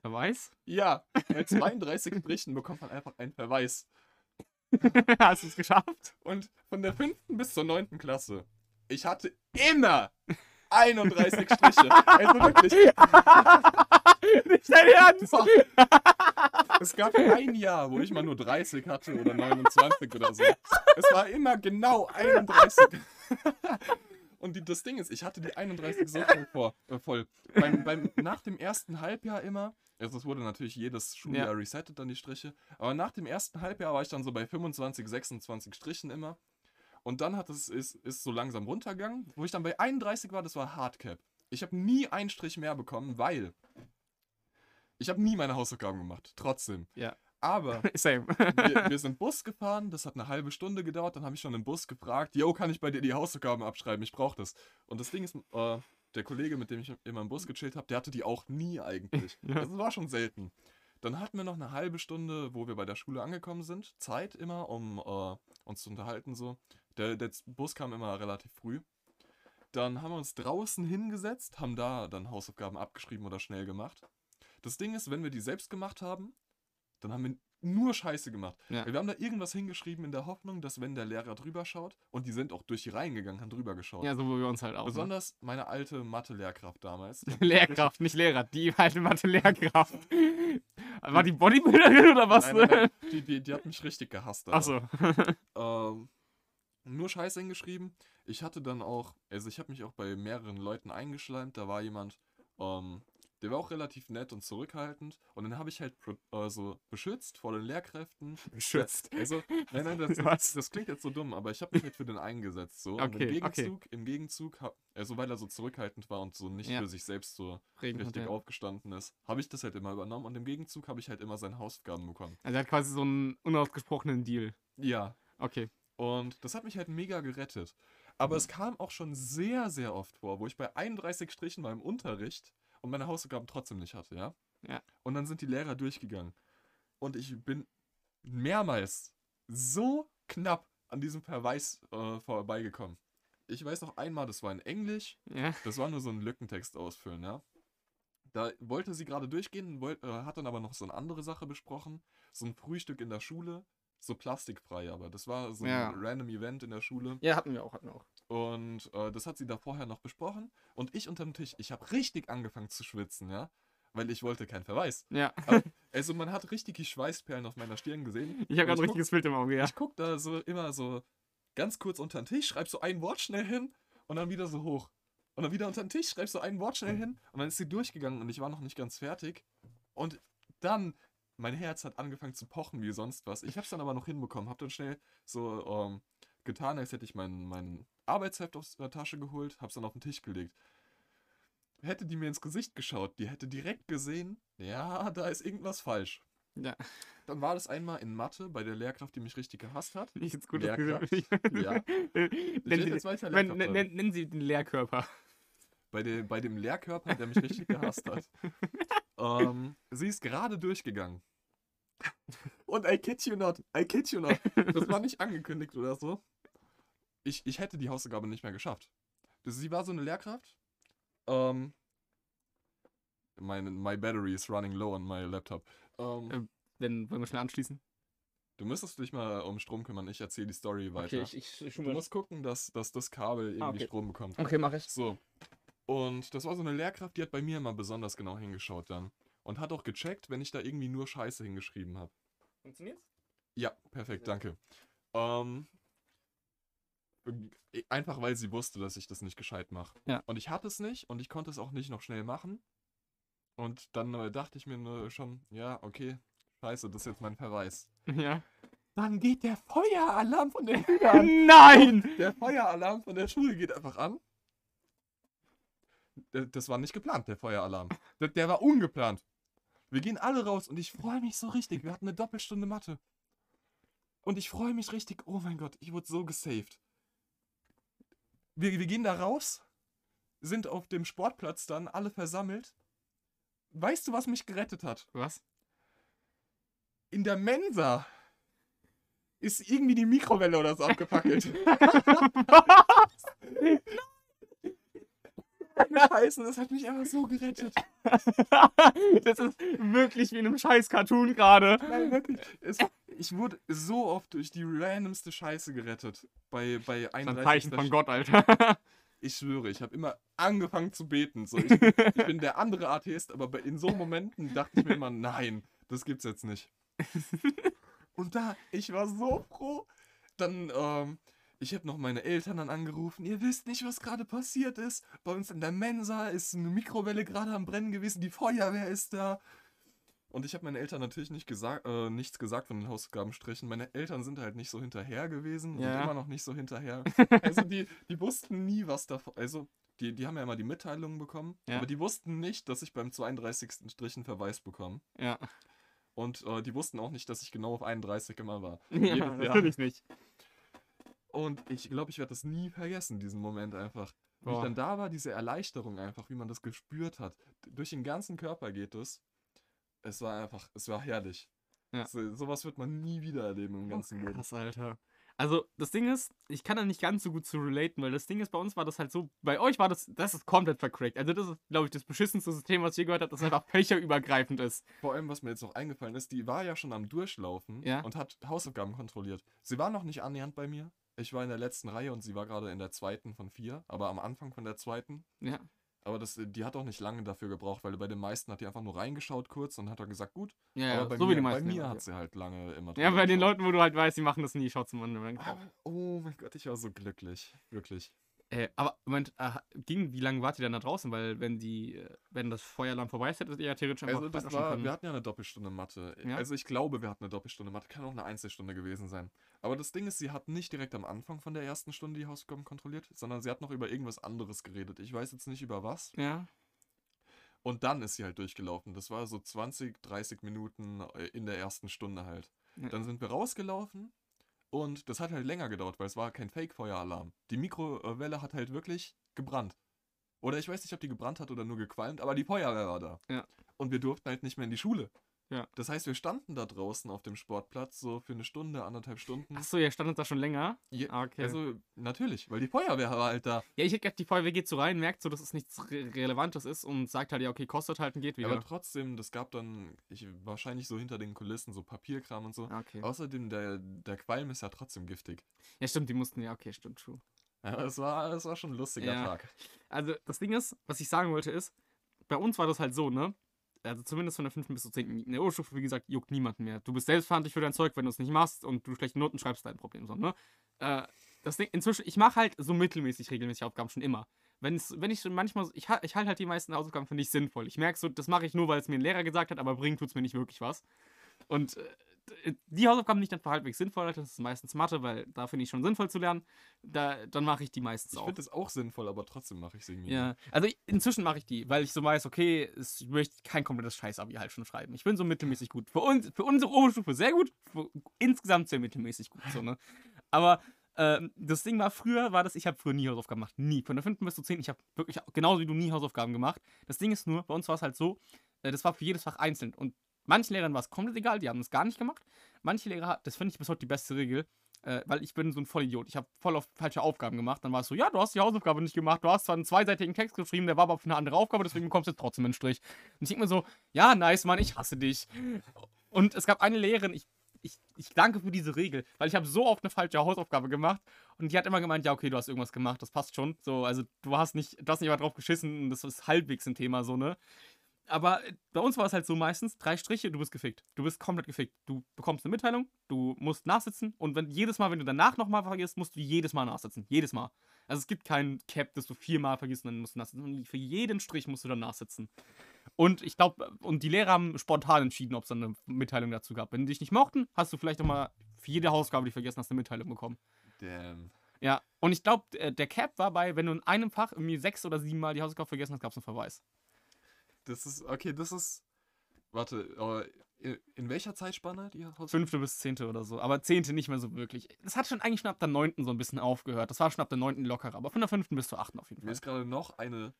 Verweis? Ja, bei 32 Strichen bekommt man einfach einen Verweis. Hast du es geschafft? Und von der 5. bis zur 9. Klasse, ich hatte immer 31 Striche. Also wirklich. Nicht dein Ernst? Es gab ein Jahr, wo ich mal nur 30 hatte oder 29 oder so. Es war immer genau 31. Und die, das Ding ist, ich hatte die 31 so voll. Vor, äh, voll. Beim, beim, nach dem ersten Halbjahr immer, also es wurde natürlich jedes Schuljahr Ja. resettet dann die Striche, aber nach dem ersten Halbjahr war ich dann so bei 25, 26 Strichen immer. Und dann hat es ist, ist so langsam runtergegangen. Wo ich dann bei 31 war, das war Hardcap. Ich habe nie einen Strich mehr bekommen, weil ich habe nie meine Hausaufgaben gemacht. Trotzdem. Ja. Aber wir, wir sind Bus gefahren, das hat eine halbe Stunde gedauert, dann habe ich schon im Bus gefragt, yo, kann ich bei dir die Hausaufgaben abschreiben? Ich brauche das. Und das Ding ist, äh, der Kollege, mit dem ich immer im Bus gechillt habe, der hatte die auch nie eigentlich. Ja. Das war schon selten. Dann hatten wir noch eine halbe Stunde, wo wir bei der Schule angekommen sind, Zeit immer, um äh, uns zu unterhalten so. Der, der Bus kam immer relativ früh. Dann haben wir uns draußen hingesetzt, haben da dann Hausaufgaben abgeschrieben oder schnell gemacht. Das Ding ist, wenn wir die selbst gemacht haben, dann haben wir nur Scheiße gemacht. Ja. Wir haben da irgendwas hingeschrieben in der Hoffnung, dass wenn der Lehrer drüber schaut, und die sind auch durch die Reihen gegangen, haben drüber geschaut. Ja, so wie wir uns halt auch. Ne? Besonders meine alte Mathe-Lehrkraft damals. Lehrkraft, nicht Lehrer. Die alte Mathe-Lehrkraft. War die Bodybuilderin oder was? Nein, nein, nein, die, die, die hat mich richtig gehasst. Achso. Ähm, nur Scheiße hingeschrieben. Ich hatte dann auch, also ich habe mich auch bei mehreren Leuten eingeschleimt. Da war jemand, ähm, der war auch relativ nett und zurückhaltend. Und dann habe ich halt pro- äh, so beschützt vor den Lehrkräften. Beschützt. Also, nein, nein, das, das, das klingt jetzt so dumm, aber ich habe mich halt für den eingesetzt. So. und Okay, im okay. Gegenzug, im Gegenzug, hab, also weil er so zurückhaltend war und so nicht Ja. für sich selbst so Reden richtig ja. aufgestanden ist, habe ich das halt immer übernommen und im Gegenzug habe ich halt immer seine Hausaufgaben bekommen. Also er hat quasi so einen unausgesprochenen Deal. Ja, Okay. und das hat mich halt mega gerettet. Aber es kam auch schon sehr, sehr oft vor, wo ich bei 31 Strichen war im Unterricht und meine Hausaufgaben trotzdem nicht hatte, ja? Ja. Und dann sind die Lehrer durchgegangen. Und ich bin mehrmals so knapp an diesem Verweis äh, vorbeigekommen. Ich weiß noch einmal, das war in Englisch, Ja. das war nur so ein Lückentext ausfüllen, ja. Da wollte sie gerade durchgehen, wollt, äh, hat dann aber noch so eine andere Sache besprochen. So ein Frühstück in der Schule, so plastikfrei, aber das war so Ja. ein random Event in der Schule. Ja, hatten wir auch, hatten wir auch. Und äh, das hat sie da vorher noch besprochen. Und ich unterm Tisch, ich habe richtig angefangen zu schwitzen, ja. Weil ich wollte keinen Verweis. Ja. Aber, also man hat richtig die Schweißperlen auf meiner Stirn gesehen. Ich habe gerade ein guck- richtiges Bild im Auge, ja. ich guck da so immer so ganz kurz unter den Tisch, schreib so ein Wort schnell hin und dann wieder so hoch. Und dann wieder unter den Tisch, schreib so ein Wort schnell hin und dann ist sie durchgegangen und ich war noch nicht ganz fertig. Und dann, mein Herz hat angefangen zu pochen wie sonst was. Ich hab's dann aber noch hinbekommen, hab dann schnell so ähm, getan, als hätte ich mein, mein Arbeitsheft aus der Tasche geholt, hab's dann auf den Tisch gelegt. Hätte die mir ins Gesicht geschaut, die hätte direkt gesehen, ja, da ist irgendwas falsch. Ja. Dann war das einmal in Mathe bei der Lehrkraft, die mich richtig gehasst hat. Ich jetzt gut Lehrkraft? Ja. nennen, jetzt weiter Lehrkraft nennen, nennen Sie den Lehrkörper. Bei, de, bei dem Lehrkörper, der mich richtig gehasst hat. ähm, sie ist gerade durchgegangen. Und I kid you not, I kid you not. Das war nicht angekündigt oder so. Ich, ich hätte die Hausaufgabe nicht mehr geschafft. Sie war so eine Lehrkraft. Ähm, meine, my battery is running low on my laptop. Ähm, Ähm, Wenn, wollen wir schnell anschließen? du müsstest dich mal um Strom kümmern. Ich erzähle die Story weiter. ich, ich, ich du musst gucken, dass, dass das Kabel irgendwie Ah, okay. Strom bekommt. Okay, mach ich. So. Und das war so eine Lehrkraft, die hat bei mir immer besonders genau hingeschaut dann. Und hat auch gecheckt, wenn ich da irgendwie nur Scheiße hingeschrieben habe. Funktioniert's? Ja, perfekt, danke. Ähm, äh, einfach weil sie wusste, dass ich das nicht gescheit mache. Ja. Und ich hatte es nicht und ich konnte es auch nicht noch schnell machen. Und dann äh, dachte ich mir nur schon, ja, okay, scheiße, das ist jetzt mein Verweis. Ja. Dann geht der Feueralarm von der Schule an. Nein! Der Feueralarm von der Schule geht einfach an. Das war nicht geplant, der Feueralarm. Der, der war ungeplant. Wir gehen alle raus und ich freue mich so richtig. Wir hatten eine Doppelstunde Mathe. Und ich freue mich richtig. Oh mein Gott, ich wurde so gesaved. Wir, wir gehen da raus, sind auf dem Sportplatz dann alle versammelt. Weißt du, was mich gerettet hat? Was? In der Mensa ist irgendwie die Mikrowelle oder so abgefackelt. Scheiße, das hat mich einfach so gerettet. das ist wirklich wie in einem scheiß Cartoon gerade. Nein, wirklich. Es, ich wurde so oft durch die randomste Scheiße gerettet. Bei, bei Ein 31. Zeichen von Gott, Alter. Ich schwöre, ich habe immer angefangen zu beten. So, ich, ich bin der andere Atheist, aber in so Momenten dachte ich mir immer, nein, das gibt's jetzt nicht. Und da, ich war so froh. Dann, ähm, ich habe noch meine Eltern dann angerufen. Ihr wisst nicht, was gerade passiert ist. Bei uns in der Mensa ist eine Mikrowelle gerade am Brennen gewesen. Die Feuerwehr ist da. Und ich habe meinen Eltern natürlich nicht gesagt, äh, nichts gesagt von den Hausaufgabenstrichen. Meine Eltern sind halt nicht so hinterher gewesen Ja. und immer noch nicht so hinterher. Also die, die wussten nie, was davon. Also, die, die haben ja immer die Mitteilungen bekommen, Ja. aber die wussten nicht, dass ich beim 32. Strich einen Verweis bekomme. ja. Und äh, die wussten auch nicht, dass ich genau auf 31 immer war. ja, Jedes Jahr. natürlich nicht. Und ich glaube, ich werde das nie vergessen, diesen Moment einfach. Wie ich dann da war, diese Erleichterung einfach, wie man das gespürt hat. Durch den ganzen Körper geht es. Es war einfach, es war herrlich. Ja. So, sowas wird man nie wieder erleben im ganzen Leben. Krass, Alter. Also, das Ding ist, ich kann da nicht ganz so gut zu relaten, weil das Ding ist, bei uns war das halt so, bei euch war das, das ist komplett vercrackt. Also, das ist, glaube ich, das beschissenste System, was ich je gehört habe, das einfach fächerübergreifend ist. Vor allem, was mir jetzt noch eingefallen ist, die war ja schon am Durchlaufen Ja. und hat Hausaufgaben kontrolliert. Sie war noch nicht annähernd bei mir. Ich war in der letzten Reihe und sie war gerade in der zweiten von vier, aber am Anfang von der zweiten. Ja. Aber das, die hat auch nicht lange dafür gebraucht, weil bei den meisten hat die einfach nur reingeschaut kurz und hat dann gesagt, gut. Ja, aber ja, bei so mir, wie die bei meisten. mir Lehrer, hat sie halt lange immer ja, bei den. Leuten, wo du halt weißt, die machen das nie, schaut zum anderen. Aber, oh mein Gott, ich war so glücklich. Wirklich. Äh, aber Moment, äh, ging, wie lange wart ihr denn da draußen? Weil wenn die, äh, wenn das Feueralarm vorbei ist, hättet ihr ja theoretisch einfach Also das war, wir hatten ja eine Doppelstunde Mathe. Ja. Also ich glaube, wir hatten eine Doppelstunde Mathe. Kann auch eine Einzelstunde gewesen sein. Aber das Ding ist, sie hat nicht direkt am Anfang von der ersten Stunde die Hausaufgaben kontrolliert, sondern sie hat noch über irgendwas anderes geredet. Ich weiß jetzt nicht über was. Ja. Und dann ist sie halt durchgelaufen. Das war so 20, 30 Minuten äh, in der ersten Stunde halt. Ja. Dann sind wir rausgelaufen und das hat halt länger gedauert, weil es war kein Fake-Feueralarm. Die Mikrowelle hat halt wirklich gebrannt. Oder ich weiß nicht, ob die gebrannt hat oder nur gequalmt, aber die Feuerwehr war da. Ja. Und wir durften halt nicht mehr in die Schule. Ja. Das heißt, wir standen da draußen auf dem Sportplatz so für eine Stunde, anderthalb Stunden. Achso, ihr standet da schon länger? Ja, Ah, okay. Also natürlich, weil die Feuerwehr war halt da. ja, ich hätte gedacht, die Feuerwehr geht so rein, merkt so, dass es nichts Re Relevantes ist und sagt halt, ja, okay, kostet halt und geht wieder. Aber trotzdem, das gab dann ich, wahrscheinlich so hinter den Kulissen so Papierkram und so. Ah, okay. Außerdem, der, der Qualm ist ja trotzdem giftig. Ja, stimmt, die mussten, ja, okay, stimmt, true. Ja, es war, es war schon ein lustiger Ja. Tag. Also, das Ding ist, was ich sagen wollte, ist, bei uns war das halt so, ne? Also zumindest von der 5. bis zur 10. In der Oberstufe, wie gesagt, juckt niemanden mehr. Du bist selbstverantwortlich für dein Zeug, wenn du es nicht machst und du schlechte Noten schreibst, dein Problem so, ne? Äh, das Ding, inzwischen, ich mache halt so mittelmäßig regelmäßig Aufgaben schon immer. Wenn's, wenn ich manchmal, ich, ich halte halt die meisten Hausaufgaben für nicht sinnvoll. Ich merke so, das mache ich nur, weil es mir ein Lehrer gesagt hat, aber bringt tut es mir nicht wirklich was. Und äh, die Hausaufgaben, die ich dann für halbwegs sinnvoll halte, das ist meistens Mathe, weil da finde ich schon sinnvoll zu lernen, da, dann mache ich die meistens Ich auch. finde das auch sinnvoll, aber trotzdem mache ich es irgendwie. Ja, also ich, inzwischen mache ich die, weil ich so weiß, okay, es- ich möchte kein komplettes Scheiß-Abi halt schon schreiben. Ich bin so mittelmäßig gut. Für uns, für unsere Oberstufe sehr gut, für, insgesamt sehr mittelmäßig gut, so, ne? Aber ähm, das Ding war, früher war das, ich habe früher nie Hausaufgaben gemacht. Nie. Von der 5. bis zur 10. Ich habe wirklich, genauso wie du, nie Hausaufgaben gemacht. Das Ding ist nur, bei uns war es halt so, äh, das war für jedes Fach einzeln. Und manchen Lehrern war es komplett egal, die haben es gar nicht gemacht. Manche Lehrer, das finde ich bis heute die beste Regel, äh, weil ich bin so ein Vollidiot. Ich habe voll auf falsche Aufgaben gemacht. Dann war es so, ja, du hast die Hausaufgabe nicht gemacht. Du hast zwar einen zweiseitigen Text geschrieben, der war aber für eine andere Aufgabe, deswegen bekommst du jetzt trotzdem einen Strich. Und ich denke mir so, ja, nice, Mann, ich hasse dich. Und es gab eine Lehrerin, ich, ich, ich danke für diese Regel, weil ich habe so oft eine falsche Hausaufgabe gemacht und die hat immer gemeint, ja, okay, du hast irgendwas gemacht, das passt schon. So, also du hast nicht, du hast nicht mal drauf geschissen das ist halbwegs ein Thema, so, ne? Aber äh, bei uns war es halt so meistens, drei Striche, du bist gefickt. Du bist komplett gefickt. Du bekommst eine Mitteilung, du musst nachsitzen und wenn jedes Mal, wenn du danach nochmal vergisst, musst du jedes Mal nachsitzen. Jedes Mal. Also es gibt kein Cap, das du viermal vergisst und dann musst du nachsitzen. Und für jeden Strich musst du dann nachsitzen. Und ich glaube, und die Lehrer haben spontan entschieden, ob es dann eine Mitteilung dazu gab. Wenn die dich nicht mochten, hast du vielleicht nochmal für jede Hausaufgabe, die du vergessen hast, eine Mitteilung bekommen. Damn. Ja, und ich glaube, der Cap war bei, wenn du in einem Fach irgendwie sechs oder sieben Mal die Hausaufgabe vergessen hast, gab es einen Verweis. Das ist, okay, das ist. warte, äh, in- welcher Zeitspanne die Haus Fünfte bis zehnte oder so. Aber zehnte nicht mehr so wirklich. Das hat schon eigentlich schon ab der neunten so ein bisschen aufgehört. Das war schon ab der neunten lockerer. Aber von der fünften bis zur achten auf jeden Mir Fall. ist gerade noch eine,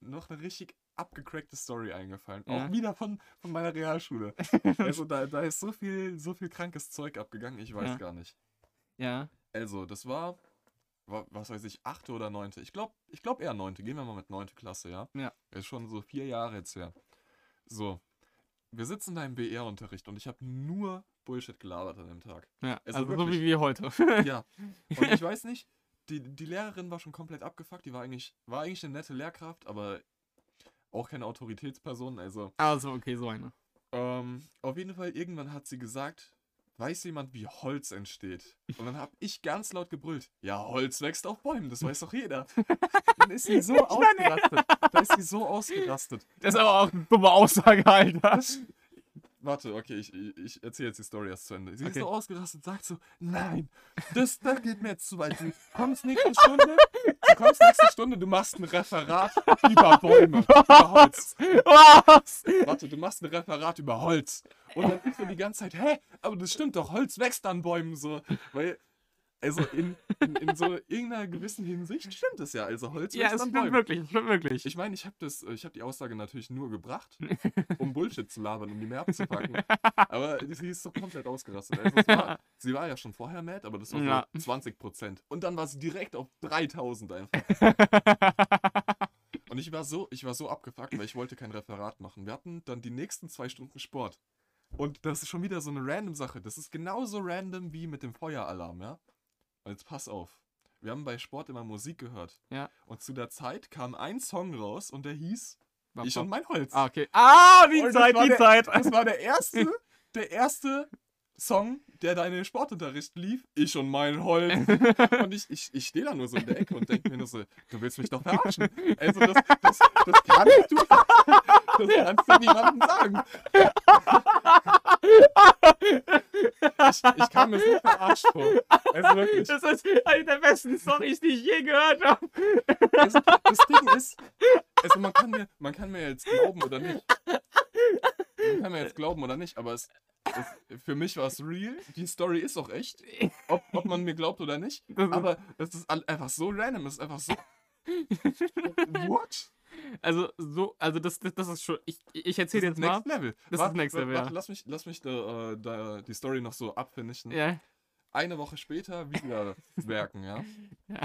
noch eine richtig abgecrackte Story eingefallen. Ja. Auch wieder von, von meiner Realschule. also da, da ist so viel, so viel krankes Zeug abgegangen, ich weiß Ja. gar nicht. Ja. Also, das war, wa- was weiß ich, achte oder neunte. Ich glaube ich glaub eher neunte. Gehen wir mal mit neunte Klasse, ja? Ja. Ist schon so vier Jahre jetzt her. So, wir sitzen da im BR-Unterricht und ich habe nur Bullshit gelabert an dem Tag. Ja. Also Also, so wirklich. wie wir heute. Ja. Und ich weiß nicht, die, die Lehrerin war schon komplett abgefuckt. Die war eigentlich, war eigentlich eine nette Lehrkraft, aber auch keine Autoritätsperson. Also, also, okay, so eine. ähm, auf jeden Fall, irgendwann hat sie gesagt, weiß jemand, wie Holz entsteht? Und dann habe ich ganz laut gebrüllt, ja, Holz wächst auf Bäumen, das weiß doch jeder. Dann ist sie so ausgerastet. Da ist sie so ausgerastet. Das ist aber auch eine dumme Aussage, Alter. Das, warte, okay, ich, ich, erzähle jetzt die Story erst zu Ende. Sie ist Okay. so ausgerastet und sagt so, nein, das, das geht mir jetzt zu weit. Du kommst nächste Stunde, du kommst nächste Stunde, du machst ein Referat über Bäume, über Holz. Was? Warte, du machst ein Referat über Holz. Und dann ist so die ganze Zeit, hä, aber das stimmt doch, Holz wächst an Bäumen so. Weil, also in, in, in so irgendeiner gewissen Hinsicht stimmt es ja. Also Holz Ja, es stimmt wirklich, es stimmt wirklich. Ich meine, ich habe das, ich habe die Aussage natürlich nur gebracht, um Bullshit zu labern, um die mehr abzupacken. Aber sie ist so komplett ausgerastet. Also war, sie war ja schon vorher mad, aber das war so Ja. 20 Prozent. Und dann war sie direkt auf 3000 einfach. Und ich war so, ich war so abgefuckt, weil ich wollte kein Referat machen. Wir hatten dann die nächsten zwei Stunden Sport. Und das ist schon wieder so eine random Sache. Das ist genauso random wie mit dem Feueralarm, ja? Und jetzt pass auf. Wir haben bei Sport immer Musik gehört. Ja. Und zu der Zeit kam ein Song raus und der hieß Wap, Ich und mein Holz. Ah, okay. Ah, die Und Zeit, die der- Zeit. Das war der erste, der erste Song, der da in den Sportunterricht lief. Ich und mein Holz. Und ich, ich, ich stehe da nur so in der Ecke und denke mir nur so, du willst mich doch verarschen. Also das, das, das kannst du, das kannst du niemandem sagen. Ich, ich kam mir so verarscht vor. Also wirklich. Das ist eine der besten Storys, die ich je gehört habe. Also, das Ding ist, also man kann, mir, man kann mir jetzt glauben oder nicht. Man kann mir jetzt glauben oder nicht, aber es, es, für mich war es real. Die Story ist auch echt, ob, ob man mir glaubt oder nicht. Aber es ist einfach so random, es ist einfach so. What? Also, so, also das, das, das ist schon. Ich, ich erzähle Das jetzt ist mal. Next Level. Das Warte, ist Next Level, Warte, ja. lass mich, lass mich da, äh, da die Story noch so abfinishen. Ja. Eine Woche später wieder werken, ja. Ja.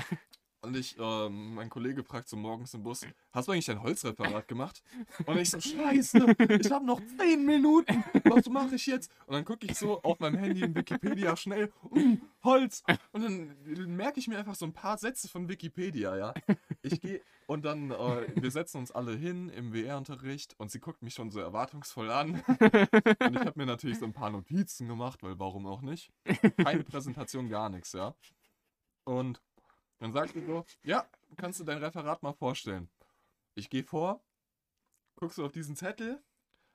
Und ich, ähm, mein Kollege fragt so morgens im Bus, hast du eigentlich dein Holzreferat gemacht? Und ich so, scheiße, ich habe noch 10 Minuten, was mache ich jetzt? Und dann gucke ich so auf meinem Handy in Wikipedia schnell, mm, Holz. Und dann merke ich mir einfach so ein paar Sätze von Wikipedia, ja. Ich gehe und dann, äh, wir setzen uns alle hin im WR-Unterricht und sie guckt mich schon so erwartungsvoll an. Und ich habe mir natürlich so ein paar Notizen gemacht, weil warum auch nicht? Keine Präsentation, gar nichts, ja. Und dann sagt sie so, ja, kannst du dein Referat mal vorstellen. Ich gehe vor, guckst du auf diesen Zettel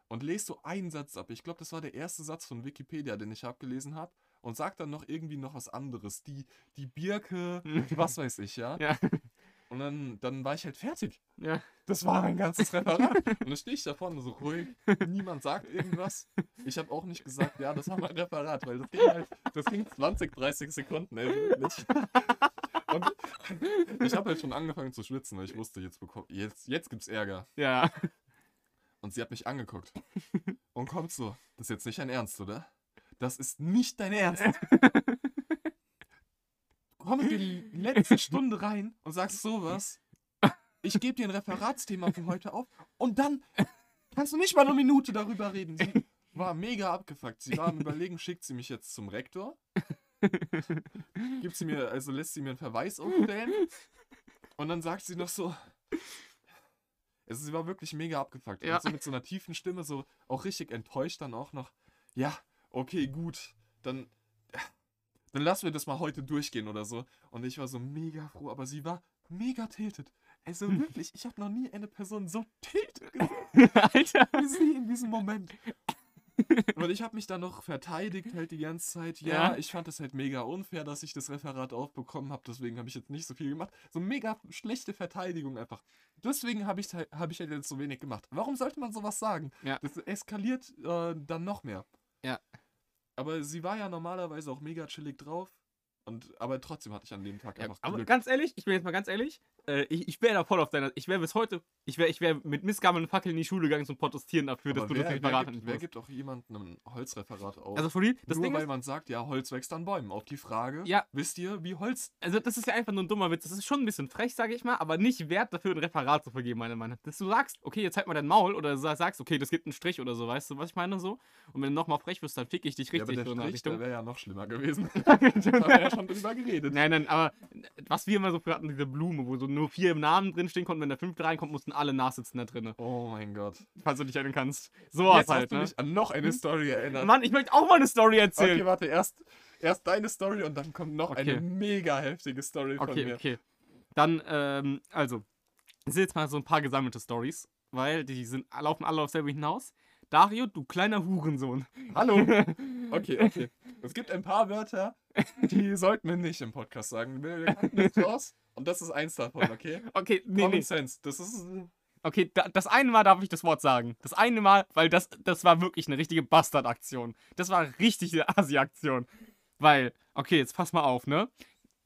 und lese so einen Satz ab. Ich glaube, das war der erste Satz von Wikipedia, den ich abgelesen habe. Und sag dann noch irgendwie noch was anderes. Die, die Birke, was weiß ich, ja. Ja. Und dann, dann war ich halt fertig. Ja. Das war mein ganzes Referat. Und dann stehe ich da vorne so ruhig. Niemand sagt irgendwas. Ich habe auch nicht gesagt, ja, das war mein Referat, weil das ging halt, das ging 20, 30 Sekunden, ey, wirklich. Und ich habe halt schon angefangen zu schwitzen, weil ich wusste, jetzt, bekomm, jetzt, jetzt gibt's Ärger. Ja. Und sie hat mich angeguckt und kommt so, das ist jetzt nicht dein Ernst, oder? Das ist nicht dein Ernst. Du kommst die letzte Stunde rein und sagst sowas. Ich gebe dir ein Referatsthema für heute auf und dann kannst du nicht mal eine Minute darüber reden. Sie war mega abgefuckt. Sie war am überlegen, schickt sie mich jetzt zum Rektor? Gibt sie mir, also lässt sie mir einen Verweis aufstellen? Und dann sagt sie noch so, also sie war wirklich mega abgefuckt. Ja. Und so mit so einer tiefen Stimme, so auch richtig enttäuscht dann auch noch. Ja, okay, gut. Dann, dann lassen wir das mal heute durchgehen oder so. Und ich war so mega froh, aber sie war mega tiltet. Also wirklich, ich habe noch nie eine Person so tiltet gesehen Alter. wie sie in diesem Moment. Und ich habe mich dann noch verteidigt halt die ganze Zeit. Ja, Ja. ich fand das halt mega unfair, dass ich das Referat aufbekommen habe. Deswegen habe ich jetzt nicht so viel gemacht. So mega schlechte Verteidigung einfach. Deswegen habe ich, halt- hab ich halt jetzt so wenig gemacht. Warum sollte man sowas sagen? Ja. Das eskaliert äh, dann noch mehr. Ja. Aber sie war ja normalerweise auch mega chillig drauf. Und, aber trotzdem hatte ich an dem Tag Ja, einfach aber Glück. ganz ehrlich, ich bin jetzt mal ganz ehrlich, äh, ich, ich wäre da voll auf deiner. Ich wäre bis heute, ich wäre ich wär mit missgammelnden Fackeln in die Schule gegangen zum Protestieren dafür, dass Aber du wer, das nicht wer, verraten gibt, nicht wer gibt auch jemandem ein Holzreferat auf? Also, real, das Nur Ding weil ist, man sagt, ja, Holz wächst an Bäumen. Auf die Frage, Ja. wisst ihr, wie Holz also das ist ja einfach nur ein dummer Witz. Das ist schon ein bisschen frech, sage ich mal, aber nicht wert dafür, ein Referat zu vergeben, meiner Meinung nach. Dass du sagst, okay, jetzt halt mal dein Maul oder sa- sagst, okay, das gibt einen Strich oder so, weißt du, was ich meine so? Und wenn du nochmal frech wirst, dann fick ich dich Ja, aber richtig der so in der Strich, wäre ja noch schlimmer gewesen. da haben wir ja schon drüber geredet. Nein, nein, aber was wir immer so für hatten, diese Blume, wo so nur vier Namen drinstehen konnten, wenn der fünfte reinkommt, mussten alle nachsitzen da drinnen. Oh mein Gott. Falls du dich erinnern kannst. Sowas Jetzt halt, hast du ne? mich an noch eine Story erinnert. Mann, ich möchte auch mal eine Story erzählen. Okay, warte, erst, erst deine Story und dann kommt noch Okay. eine mega heftige Story von Okay, mir. okay. Dann, ähm, also, das sind jetzt mal so ein paar gesammelte Stories, weil die sind, laufen alle auf selber hinaus. Dario, du kleiner Hurensohn. Hallo. Okay, okay. Es gibt ein paar Wörter, die sollten wir nicht im Podcast sagen. Wir wir kannten das raus und das ist eins davon, okay? Okay, nee, Common nee. Sense. Das ist. Okay, da, das eine Mal darf ich das Wort sagen. Das eine Mal, weil das, das war wirklich eine richtige Bastard-Aktion. Das war richtig eine Asi-Aktion. Weil, okay, jetzt pass mal auf, ne?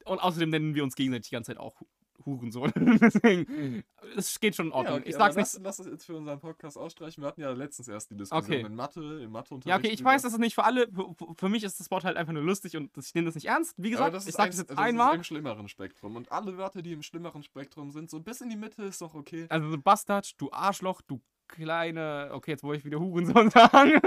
Und außerdem nennen wir uns gegenseitig die ganze Zeit auch Hurensohn. Deswegen, es geht schon in Ordnung. Ja, okay, ich sag's nicht. lass, lass es jetzt für unseren Podcast ausstreichen. Wir hatten ja letztens erst die Diskussion Okay. in Mathe, im Matheunterricht. Ja, okay, ich weiß, das ist nicht für alle. Für, für mich ist das Wort halt einfach nur lustig und das, ich nehme das nicht ernst. Wie gesagt, das ich ist, sag eins- das jetzt das einmal. ist im schlimmeren Spektrum. Und alle Wörter, die im schlimmeren Spektrum sind, so bis in die Mitte ist doch okay. Also so Bastard, du Arschloch, du kleine. Okay, jetzt wollte ich wieder Hurensohn sagen.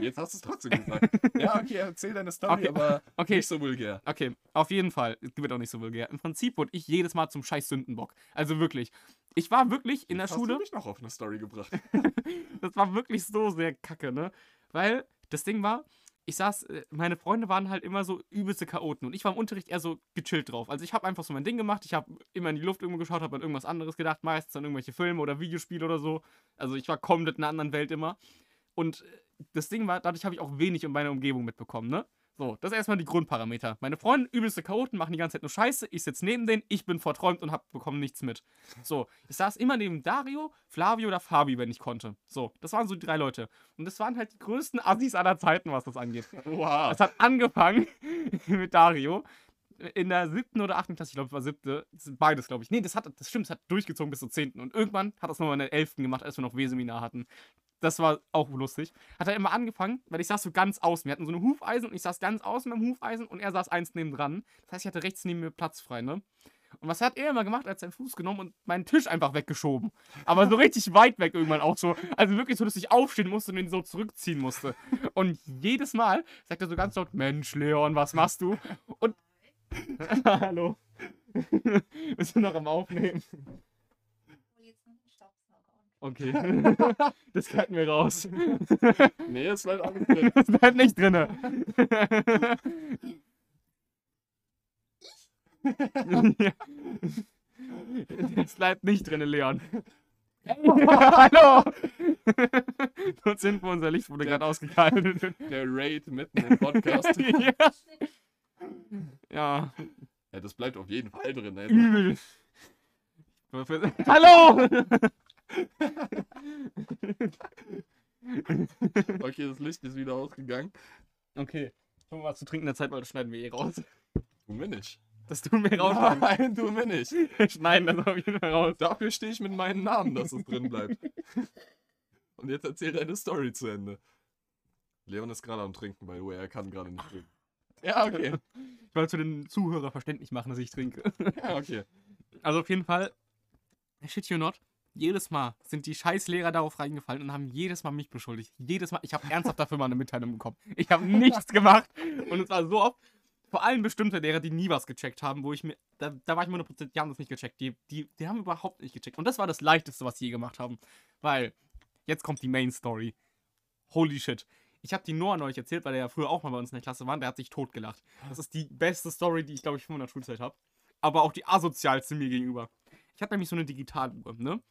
Jetzt hast du es trotzdem gesagt. ja, okay, erzähl deine Story, Okay, aber okay. nicht so vulgär. Okay, auf jeden Fall. Es wird auch nicht so vulgär. Im Prinzip wurde ich jedes Mal zum scheiß Sündenbock. Also wirklich. Ich war wirklich in der Jetzt Schule. Hast du mich noch auf eine Story gebracht? Das war wirklich so sehr kacke, ne? Weil das Ding war, ich saß, äh, meine Freunde waren halt immer so übelste Chaoten und ich war im Unterricht eher so gechillt drauf. Also ich habe einfach so mein Ding gemacht, ich habe immer in die Luft irgendwo geschaut, habe an irgendwas anderes gedacht, meistens an irgendwelche Filme oder Videospiele oder so. Also ich war komplett in einer anderen Welt immer. Und äh, das Ding war, dadurch habe ich auch wenig in meiner Umgebung mitbekommen, ne? So, das ist erstmal die Grundparameter. Meine Freunde, übelste Chaoten, machen die ganze Zeit nur Scheiße. Ich sitze neben denen, ich bin verträumt und hab bekommen nichts mit. So, ich saß immer neben Dario, Flavio oder Fabi, wenn ich konnte. So, das waren so die drei Leute. Und das waren halt die größten Assis aller Zeiten, was das angeht. Wow. Es hat angefangen mit Dario in der siebten oder achten Klasse, ich glaube, es war siebte, das sind beides, glaube ich. Nee, das hat, das stimmt, es hat durchgezogen bis zur zehnten. Und irgendwann hat das nochmal in der elften gemacht, als wir noch W-Seminar hatten. Das war auch lustig. Hat er immer angefangen, weil ich saß so ganz außen. Wir hatten so eine Hufeisen und ich saß ganz außen beim Hufeisen und er saß eins neben dran. Das heißt, ich hatte rechts neben mir Platz frei, ne? Und was hat er immer gemacht? Er hat seinen Fuß genommen und meinen Tisch einfach weggeschoben. Aber so richtig weit weg irgendwann auch so. Also wirklich so, dass ich aufstehen musste und ihn so zurückziehen musste. Und jedes Mal sagt er so ganz laut: Mensch, Leon, was machst du? Und. Hallo. Wir sind noch am Aufnehmen. hol jetzt noch einen Staubsauger und Okay. Das cutten wir raus. Nee, es bleibt alles drin. Das bleibt nicht drinne. Das bleibt nicht drinne, Leon. Hallo! Dort sind wir, unser Licht wurde gerade ausgekaltet. Der Raid mitten im Podcast. ja. ja, Ja, das bleibt auf jeden Fall drin. Ey. übel. Hallo! Okay, das Licht ist wieder ausgegangen. Okay, schon mal was zu trinken in der Zeit, weil das schneiden wir eh raus. Tun wir nicht. Das tun wir raus. Nein, tun wir nicht. Wir schneiden das auf jeden Fall raus. Dafür stehe ich mit meinem Namen, dass es drin bleibt. Und jetzt erzähl deine Story zu Ende. Leon ist gerade am Trinken, by the way. Er kann gerade nicht trinken. Ja, okay. Ich wollte für den Zuhörer verständlich machen, dass ich trinke. Ja, okay. Also auf jeden Fall, shit you not, jedes Mal sind die Scheißlehrer darauf reingefallen und haben jedes Mal mich beschuldigt. Jedes Mal, ich habe ernsthaft dafür mal eine Mitteilung bekommen. Ich habe nichts gemacht und es war so oft, vor allem bestimmte Lehrer, die nie was gecheckt haben, wo ich mir, da, da war ich mir 100%, die haben das nicht gecheckt. Die, die, die haben überhaupt nicht gecheckt. Und das war das Leichteste, was sie je gemacht haben. Weil, jetzt kommt die Main Story. Holy shit. Ich habe die Noah neulich erzählt, weil der ja früher auch mal bei uns in der Klasse war. Der hat sich totgelacht. Das ist die beste Story, die ich, glaube ich, von meiner Schulzeit habe. Aber auch die asozialste mir gegenüber. Ich hatte nämlich so eine Digitaluhr, ne?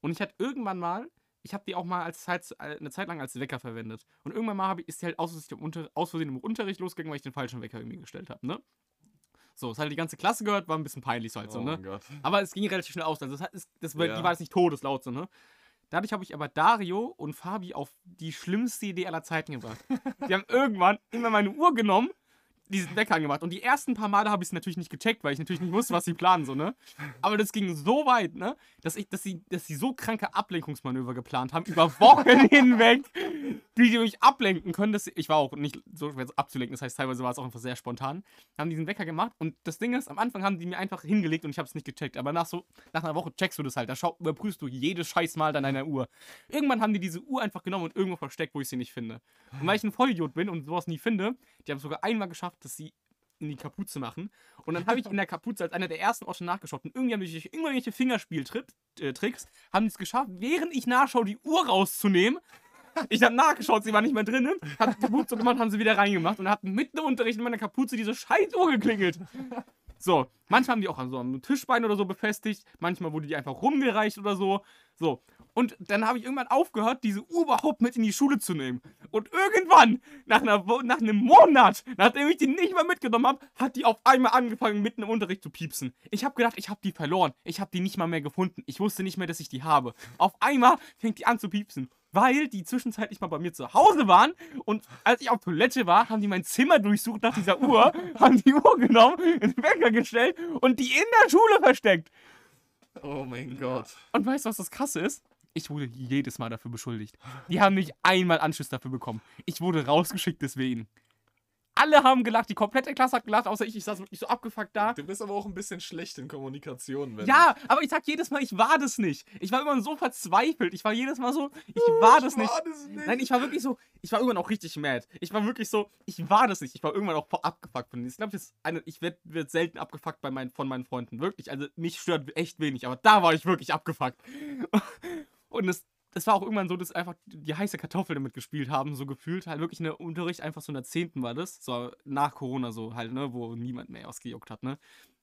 Und ich hatte irgendwann mal ich habe die auch mal als Zeit, äh, eine Zeit lang als Wecker verwendet. Und irgendwann mal ich, ist die halt aus, Versehen im Unter, aus Versehen im Unterricht losgegangen, weil ich den falschen Wecker irgendwie gestellt habe, ne? So, es hat die ganze Klasse gehört, war ein bisschen peinlich so halt so, oh ne? mein Gott. Aber es ging relativ schnell aus. Also das, das, war- Ja. die war jetzt nicht todeslaut so, ne? Dadurch habe ich aber Dario und Fabi auf die schlimmste Idee aller Zeiten gebracht. Die haben irgendwann immer meine Uhr genommen, diesen Wecker angemacht. Und die ersten paar Male habe ich es natürlich nicht gecheckt, weil ich natürlich nicht wusste, was sie planen, so, ne? Aber das ging so weit, ne? Dass, ich, dass, sie, dass sie so kranke Ablenkungsmanöver geplant haben, über Wochen hinweg, die die mich ablenken können. Dass sie, ich war auch nicht so schwer abzulenken, das heißt, teilweise war es auch einfach sehr spontan. Haben diesen Wecker gemacht und das Ding ist, am Anfang haben die mir einfach hingelegt und ich habe es nicht gecheckt. Aber nach so, nach einer Woche checkst du das halt. Da schau, überprüfst du jedes Scheißmal an deiner Uhr. Irgendwann haben die diese Uhr einfach genommen und irgendwo versteckt, wo ich sie nicht finde. Und weil ich ein Vollidiot bin und sowas nie finde, die haben es sogar einmal geschafft, dass sie in die Kapuze machen. Und dann habe ich in der Kapuze als einer der ersten schon nachgeschaut. Und irgendwie haben die irgendwelche Fingerspieltricks, äh, haben es geschafft, während ich nachschaue, die Uhr rauszunehmen. Ich habe nachgeschaut, sie war nicht mehr drin. Hat die Kapuze gemacht, haben sie wieder reingemacht und hatten mitten im Unterricht in meiner Kapuze diese scheiß Uhr geklingelt. So, manchmal haben die auch an so einem Tischbein oder so befestigt, manchmal wurde die einfach rumgereicht oder so. So. Und dann habe ich irgendwann aufgehört, diese überhaupt mit in die Schule zu nehmen. Und irgendwann, nach, einer, nach einem Monat, nachdem ich die nicht mehr mitgenommen habe, hat die auf einmal angefangen, mitten im Unterricht zu piepsen. Ich habe gedacht, ich habe die verloren. Ich habe die nicht mal mehr gefunden. Ich wusste nicht mehr, dass ich die habe. Auf einmal fängt die an zu piepsen. Weil die zwischenzeitlich mal bei mir zu Hause waren und als ich auf Toilette war, haben die mein Zimmer durchsucht nach dieser Uhr, haben die Uhr genommen, in den Wecker gestellt und die in der Schule versteckt. Oh mein Gott. Und weißt du, was das krasse ist? Ich wurde jedes Mal dafür beschuldigt. Die haben nicht einmal Anschiss dafür bekommen. Ich wurde rausgeschickt deswegen. Alle haben gelacht, die komplette Klasse hat gelacht, außer ich. Ich saß wirklich so abgefuckt da. Du bist aber auch ein bisschen schlecht in Kommunikation, wenn. Ja, aber ich sag jedes Mal, ich war das nicht. Ich war immer so verzweifelt. Ich war jedes Mal so, ich war das nicht. War das nicht. Nein, ich war wirklich so, ich war irgendwann auch richtig mad. Ich war wirklich so, ich war das nicht. Ich war irgendwann auch abgefuckt von denen. Ich glaube, ich werde werd selten abgefuckt bei meinen, von meinen Freunden. Wirklich. Also mich stört echt wenig, aber da war ich wirklich abgefuckt. Und es, es war auch irgendwann so, dass einfach die heiße Kartoffel damit gespielt haben, so gefühlt. Halt wirklich in der Unterricht, einfach so in der 10. war das. So nach Corona so halt, ne, wo niemand mehr ausgejuckt hat, ne.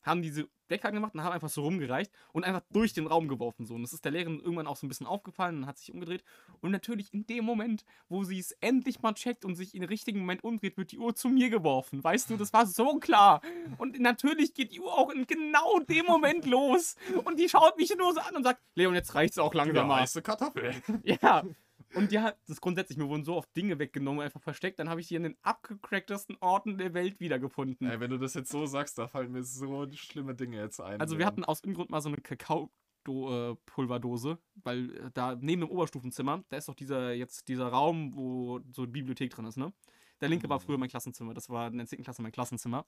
Haben diese Wecker gemacht und haben einfach so rumgereicht und einfach durch den Raum geworfen. So. Und das ist der Lehrerin irgendwann auch so ein bisschen aufgefallen und hat sich umgedreht. Und natürlich in dem Moment, wo sie es endlich mal checkt und sich im richtigen Moment umdreht, wird die Uhr zu mir geworfen. Weißt du, das war so klar. Und natürlich geht die Uhr auch in genau dem Moment los. Und die schaut mich nur so an und sagt, Leon, jetzt reicht's auch langsam ja, mal. heiße Kartoffel. Ja. Und ja, das ist grundsätzlich, mir wurden so oft Dinge weggenommen, einfach versteckt. Dann habe ich die an den abgecracktesten Orten der Welt wiedergefunden. Ey, wenn du das jetzt so sagst, da fallen mir so schlimme Dinge jetzt ein. Also wir hatten aus irgendeinem Grund mal so eine Kakao-Pulverdose, weil äh, da neben dem Oberstufenzimmer, da ist doch dieser jetzt dieser Raum, wo so eine Bibliothek drin ist, ne? Der linke war früher mein Klassenzimmer, das war in der 10. Klasse mein Klassenzimmer.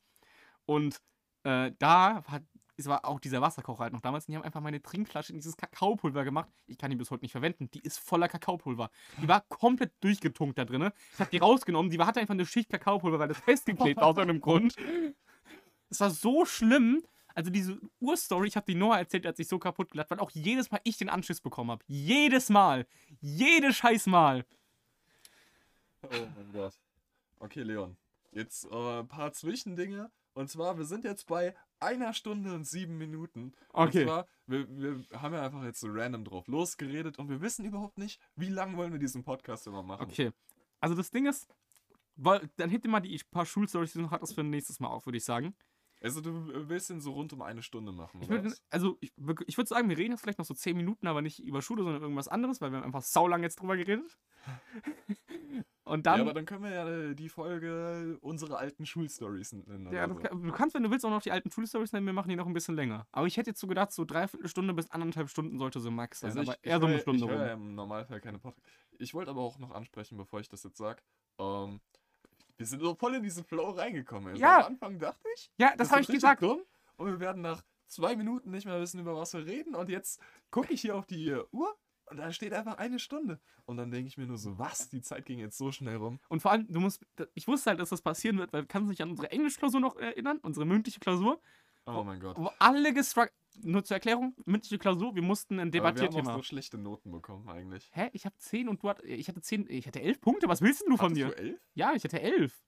Und äh, da war, es war auch dieser Wasserkocher halt noch damals. Und die haben einfach meine Trinkflasche in dieses Kakaopulver gemacht. Ich kann die bis heute nicht verwenden. Die ist voller Kakaopulver. Die war komplett durchgetunkt da drin. Ich habe die rausgenommen. Die hatte einfach eine Schicht Kakaopulver, weil das festgeklebt war aus irgendeinem Grund. Es war so schlimm. Also diese Urstory, ich habe die Noah erzählt, als ich so kaputt gelacht, weil auch jedes Mal ich den Anschiss bekommen habe. Jedes Mal. Jedes scheiß Mal. Oh mein Gott. Okay, Leon. Jetzt äh, ein paar Zwischendinge. Und zwar, wir sind jetzt bei einer Stunde und sieben Minuten. Okay. Und zwar, wir, wir haben ja einfach jetzt so random drauf losgeredet und wir wissen überhaupt nicht, wie lange wollen wir diesen Podcast immer machen. Okay. Also das Ding ist, weil, dann hebt ihr mal die paar Schulstories, die du noch hattest, für nächstes Mal auf, würde ich sagen. Also du willst den so rund um eine Stunde machen, Ich was? also ich, würd- ich würde sagen, wir reden jetzt vielleicht noch so 10 Minuten, aber nicht über Schule, sondern irgendwas anderes, weil wir haben einfach saulang jetzt drüber geredet. Und dann, ja, aber dann können wir ja äh, die Folge unsere alten Schulstories nennen. Ja, so. du kannst, wenn du willst, auch noch die alten Schulstories nennen, wir machen die noch ein bisschen länger. Aber ich hätte jetzt so gedacht, so dreiviertel Stunde bis anderthalb Stunden sollte so max sein. Also ich, aber ich eher so eine Stunde ich höre ja im Normalfall keine Podcast. Ich wollte aber auch noch ansprechen, bevor ich das jetzt sage. Ähm, wir sind so voll in diesen Flow reingekommen. Also Ja. Am Anfang dachte ich, Ja, das habe ich gesagt. Dumm, und wir werden nach zwei Minuten nicht mehr wissen, über was wir reden. Und jetzt gucke ich hier auf die Uhr und da steht einfach eine Stunde. Und dann denke ich mir nur so, was? Die Zeit ging jetzt so schnell rum. Und vor allem, du musst, ich wusste halt, dass das passieren wird, weil kannst du dich an unsere Englischklausur noch erinnern, unsere mündliche Klausur, Oh mein Gott. wo alle gestruggelt, nur zur Erklärung, mündliche Klausur, wir mussten ein Aber wir haben Debattierthema. auch so schlechte Noten bekommen eigentlich. Hä? Ich habe 10 und du hattest, ich hatte 10, ich hatte 11 Punkte, was willst denn du von Hattest dir? du elf? Ja, ich hatte 11.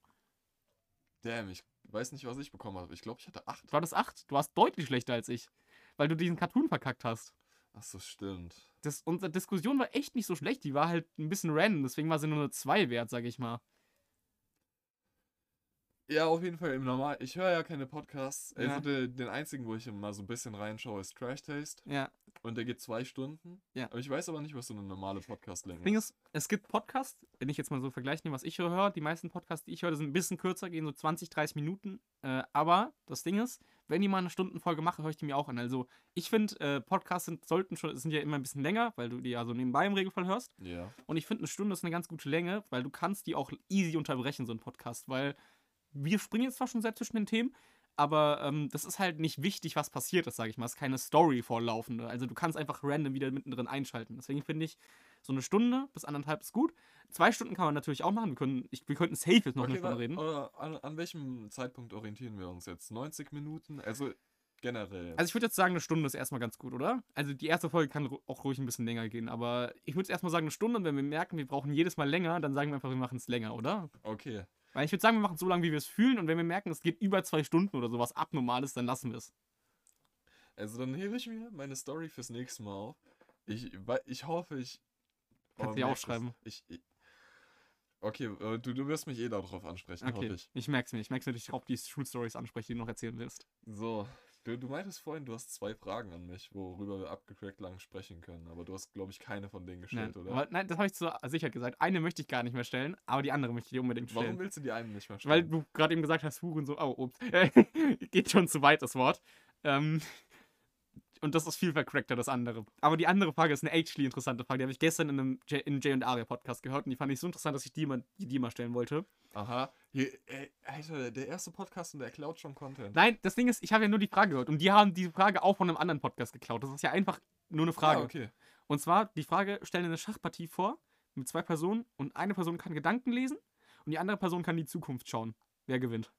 Damn, ich weiß nicht, was ich bekommen habe. Ich glaube, ich hatte acht. Du hattest 8. Du warst deutlich schlechter als ich, weil du diesen Cartoon verkackt hast. Ach so, stimmt. Das, unsere Diskussion war echt nicht so schlecht. Die war halt ein bisschen random, deswegen war sie nur eine 2 wert, sag ich mal. Ja, auf jeden Fall im Normal. Ich höre ja keine Podcasts. Also Ja. den, den einzigen, wo ich immer so ein bisschen reinschaue, ist Trash Taste. Ja. Und der geht zwei Stunden. Ja. Aber ich weiß aber nicht, was so eine normale Podcastlänge Ding ist. ist, es gibt Podcasts, wenn ich jetzt mal so vergleiche, was ich höre, die meisten Podcasts, die ich höre, sind ein bisschen kürzer, gehen so 20, 30 Minuten. Äh, aber das Ding ist, wenn die mal eine Stundenfolge machen, höre ich die mir auch an. Also ich finde, äh, Podcasts sind, sollten schon, sind ja immer ein bisschen länger, weil du die ja so nebenbei im Regelfall hörst. Ja. Und ich finde, eine Stunde ist eine ganz gute Länge, weil du kannst die auch easy unterbrechen, so ein Podcast, weil wir springen jetzt zwar schon sehr zwischen den Themen, aber ähm, das ist halt nicht wichtig, was passiert ist, sage ich mal. Es ist keine Story vorlaufende. Also du kannst einfach random wieder mittendrin einschalten. Deswegen finde ich, so eine Stunde bis anderthalb ist gut. Zwei Stunden kann man natürlich auch machen. Wir, können, ich, wir könnten safe jetzt noch eine Okay, Stunde wa- reden. an, an welchem Zeitpunkt orientieren wir uns jetzt? 90 Minuten? Also generell. jetzt. Also ich würde jetzt sagen, eine Stunde ist erstmal ganz gut, oder? Also die erste Folge kann auch ruhig ein bisschen länger gehen, aber ich würde erstmal sagen eine Stunde und wenn wir merken, wir brauchen jedes Mal länger, dann sagen wir einfach, wir machen es länger, oder? okay. Weil ich würde sagen, wir machen es so lange, wie wir es fühlen und wenn wir merken, es geht über zwei Stunden oder sowas Abnormales, dann lassen wir es. Also dann hebe ich mir meine Story fürs nächste Mal auf. Ich, ich hoffe, ich. Kannst oh, du dir aufschreiben. Ich, ich, okay, äh, du, du wirst mich eh darauf ansprechen, hoffe Okay, ich. ich merk's mir. Ich merk's mir, dass ich auch die True Stories anspreche, die du noch erzählen willst. So, du, du meintest vorhin, du hast zwei Fragen an mich, worüber wir abgecrackt lang sprechen können. Aber du hast, glaube ich, keine von denen gestellt, Nein, oder? aber, nein das habe ich zur Sicherheit gesagt. Eine möchte ich gar nicht mehr stellen, aber die andere möchte ich dir unbedingt stellen. Warum willst du die einen nicht mehr Weil stellen? du gerade eben gesagt hast, Huren so, oh, ups. Geht schon zu weit, das Wort. Ähm, und das ist viel vercrackter, das andere. Aber die andere Frage ist eine actually interessante Frage. Die habe ich gestern in einem J, in Jay und Aria Podcast gehört und die fand ich so interessant, dass ich die mal, die, die mal stellen wollte. Aha. Hier, ey, Alter, der erste Podcast und der klaut schon Content. Nein, das Ding ist, ich habe ja nur die Frage gehört und die haben diese Frage auch von einem anderen Podcast geklaut. Das ist ja einfach nur eine Frage. Ah, okay. Und zwar, die Frage, stellen eine Schachpartie vor mit zwei Personen und eine Person kann Gedanken lesen und die andere Person kann in die Zukunft schauen. Wer gewinnt?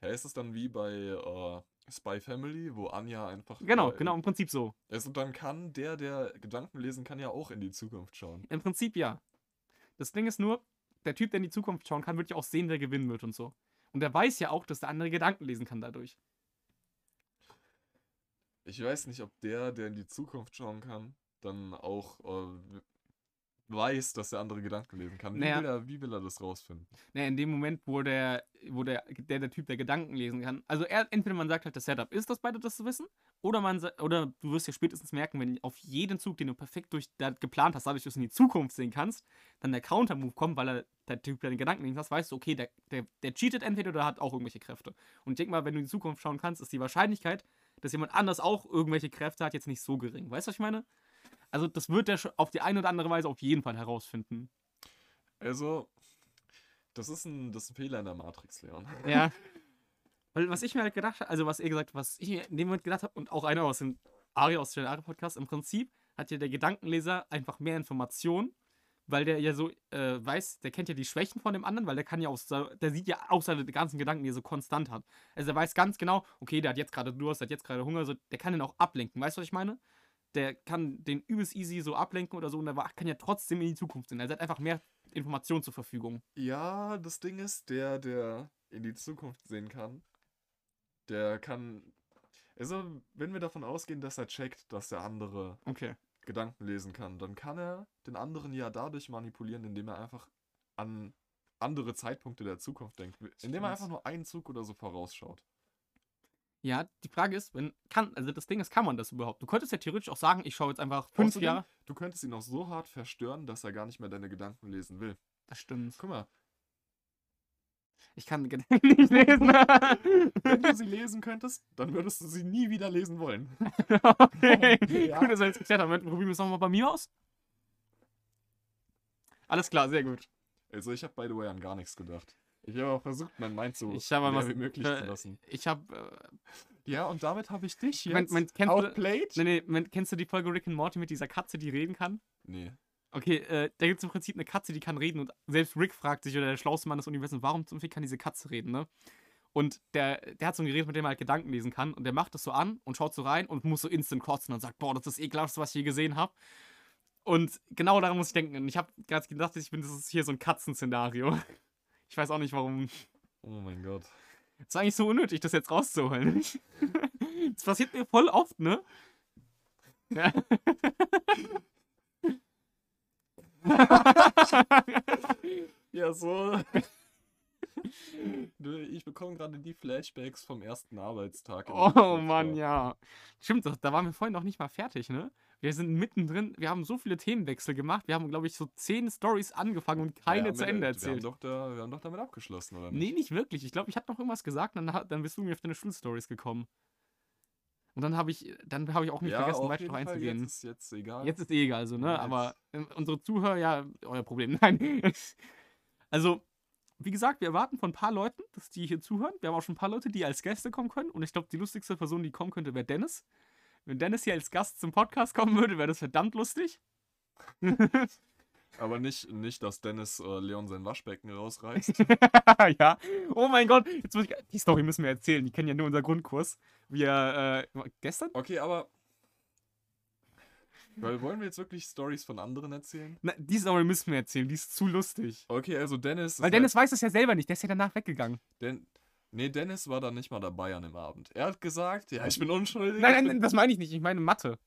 Ja, ist es dann wie bei äh, Spy Family, wo Anja einfach. Genau, äh, genau, im Prinzip so. Also dann kann der, der Gedanken lesen kann, ja auch in die Zukunft schauen. Im Prinzip ja. Das Ding ist nur, der Typ, der in die Zukunft schauen kann, wird ja auch sehen, wer gewinnen wird und so. Und er weiß ja auch, dass der andere Gedanken lesen kann dadurch. Ich weiß nicht, ob der, der in die Zukunft schauen kann, dann auch äh, weiß, dass der andere Gedanken lesen kann. Wie, Naja. will, er, wie will er das rausfinden? Ne, in dem Moment, wo der, wo der, der, der Typ, der Gedanken lesen kann. Also er, entweder man sagt halt, das Setup ist, dass beide das wissen, oder man oder du wirst ja spätestens merken, wenn auf jeden Zug, den du perfekt durch da geplant hast, dadurch, dass du in die Zukunft sehen kannst, dann der Counter-Move kommt, weil er, der Typ, der den Gedanken lesen hast, weißt du, okay, der, der, der cheatet entweder oder hat auch irgendwelche Kräfte. Und ich denke mal, wenn du in die Zukunft schauen kannst, ist die Wahrscheinlichkeit, dass jemand anders auch irgendwelche Kräfte hat, jetzt nicht so gering. Weißt du, was ich meine? Also das wird er auf die eine oder andere Weise auf jeden Fall herausfinden. Also, das ist ein, das ist ein Fehler in der Matrix, Leon. Ja. Weil was ich mir halt gedacht habe, also was ihr gesagt, was ich mir in dem Moment gedacht habe und auch einer aus dem Ari aus dem Ari Podcast, im Prinzip hat ja der Gedankenleser einfach mehr Informationen, weil der ja so äh, weiß, der kennt ja die Schwächen von dem anderen, weil der kann ja aus, der sieht ja auch seine ganzen Gedanken, die er so konstant hat. Also er weiß ganz genau, okay, der hat jetzt gerade Durst, der hat jetzt gerade Hunger, so, der kann den auch ablenken. Weißt du, was ich meine? Der kann den übelst easy so ablenken oder so und der kann ja trotzdem in die Zukunft sehen. Er hat einfach mehr Informationen zur Verfügung. Ja, das Ding ist, der, der in die Zukunft sehen kann, der kann. Also, wenn wir davon ausgehen, dass er checkt, dass der andere Okay. Gedanken lesen kann, dann kann er den anderen ja dadurch manipulieren, indem er einfach an andere Zeitpunkte der Zukunft denkt. Indem er einfach nur einen Zug oder so vorausschaut. Ja, die Frage ist, wenn kann, also das Ding ist, kann man das überhaupt? Du könntest ja theoretisch auch sagen, ich schaue jetzt einfach fünf Außerdem, Jahre. Du könntest ihn auch so hart verstören, dass er gar nicht mehr deine Gedanken lesen will. Das stimmt. Guck mal, Ich kann Gedanken nicht lesen. wenn du sie lesen könntest, dann würdest du sie nie wieder lesen wollen. okay. Ja. Gut, dass wir jetzt geklärt haben. Moment, Probieren wir es nochmal bei mir aus. Alles klar, sehr gut. Also ich habe by the way an gar nichts gedacht. Ich habe auch versucht, mein Mind so Ich habe was- wie möglich äh, zu lassen. Ich habe. Äh, Ja, und damit habe ich dich jetzt mein- kennst du- outplayed. nee, nee, man- kennst du die Folge Rick and Morty mit dieser Katze, die reden kann? Nee. Okay, äh, da gibt es im Prinzip eine Katze, die kann reden und selbst Rick fragt sich, oder der schlauste Mann des Universums, warum zum Fick kann diese Katze reden, ne? Und der, der hat so ein Gerät, mit dem er halt Gedanken lesen kann und der macht das so an und schaut so rein und muss so instant kotzen und sagt, boah, das ist das ekelhaftste, was ich je gesehen habe. Und genau daran muss ich denken. Und ich habe gerade gedacht, ich bin, das ist hier so ein Katzenszenario. Ich weiß auch nicht, warum. Oh mein Gott. Es ist eigentlich so unnötig, das jetzt rauszuholen. Das passiert mir voll oft, ne? Ja. Ja, so. Ich bekomme gerade die Flashbacks vom ersten Arbeitstag. oh. Mann, ja. Stimmt, da waren wir vorhin noch nicht mal fertig, ne? Wir sind mittendrin, wir haben so viele Themenwechsel gemacht. Wir haben, glaube ich, so zehn Stories angefangen und keine Ja, zu wir- Ende Wir erzählt. haben, doch da, wir haben doch damit abgeschlossen, oder nicht? Nee, nicht wirklich. Ich glaube, ich habe noch irgendwas gesagt, dann, dann bist du mir auf deine Schulstories gekommen. Und dann habe ich, dann habe ich auch nicht vergessen, auf weiter Fall, einzugehen. Jetzt ist jetzt egal. Jetzt ist eh egal, so, ne? Ja, Aber äh, unsere Zuhörer, ja, euer Problem. Nein. also, wie gesagt, wir erwarten von ein paar Leuten, dass die hier zuhören. Wir haben auch schon ein paar Leute, die als Gäste kommen können. Und ich glaube, die lustigste Person, die kommen könnte, wäre Dennis. Wenn Dennis hier als Gast zum Podcast kommen würde, wäre das verdammt lustig. Aber nicht, nicht dass Dennis äh, Leon sein Waschbecken rausreißt. ja. Oh mein Gott. Jetzt muss ich, die Story müssen wir erzählen. Die kennen ja nur unser Grundkurs. Wir, äh, gestern? Okay, aber. Weil, wollen wir jetzt wirklich Stories von anderen erzählen? Na, die Story müssen wir erzählen. Die ist zu lustig. Okay, also Dennis. Weil Dennis weiß es ja selber nicht. Der ist ja danach weggegangen. Halt, Den, nee, Dennis war da nicht mal dabei an dem Abend. Er hat gesagt, ja, ich bin unschuldig. Nein, nein, nein, das meine ich nicht. Ich meine Mathe.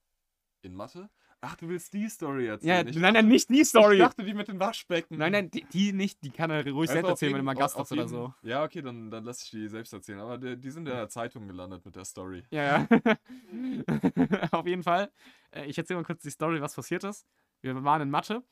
In Mathe? Ach, du willst die Story Ja, erzählen? Ich nein, nein, nicht die Story. Ich dachte, die mit den Waschbecken. Nein, nein, die, die nicht. Die kann er ruhig Also selbst erzählen, wenn er jeden- mal Gast ist oder jeden- so. Ja, okay, dann, dann lasse ich die selbst erzählen. Aber die, die sind in der Zeitung gelandet mit der Story. Ja, ja. Auf jeden Fall. Äh, Ich erzähle mal kurz die Story, was passiert ist. Wir waren in Mathe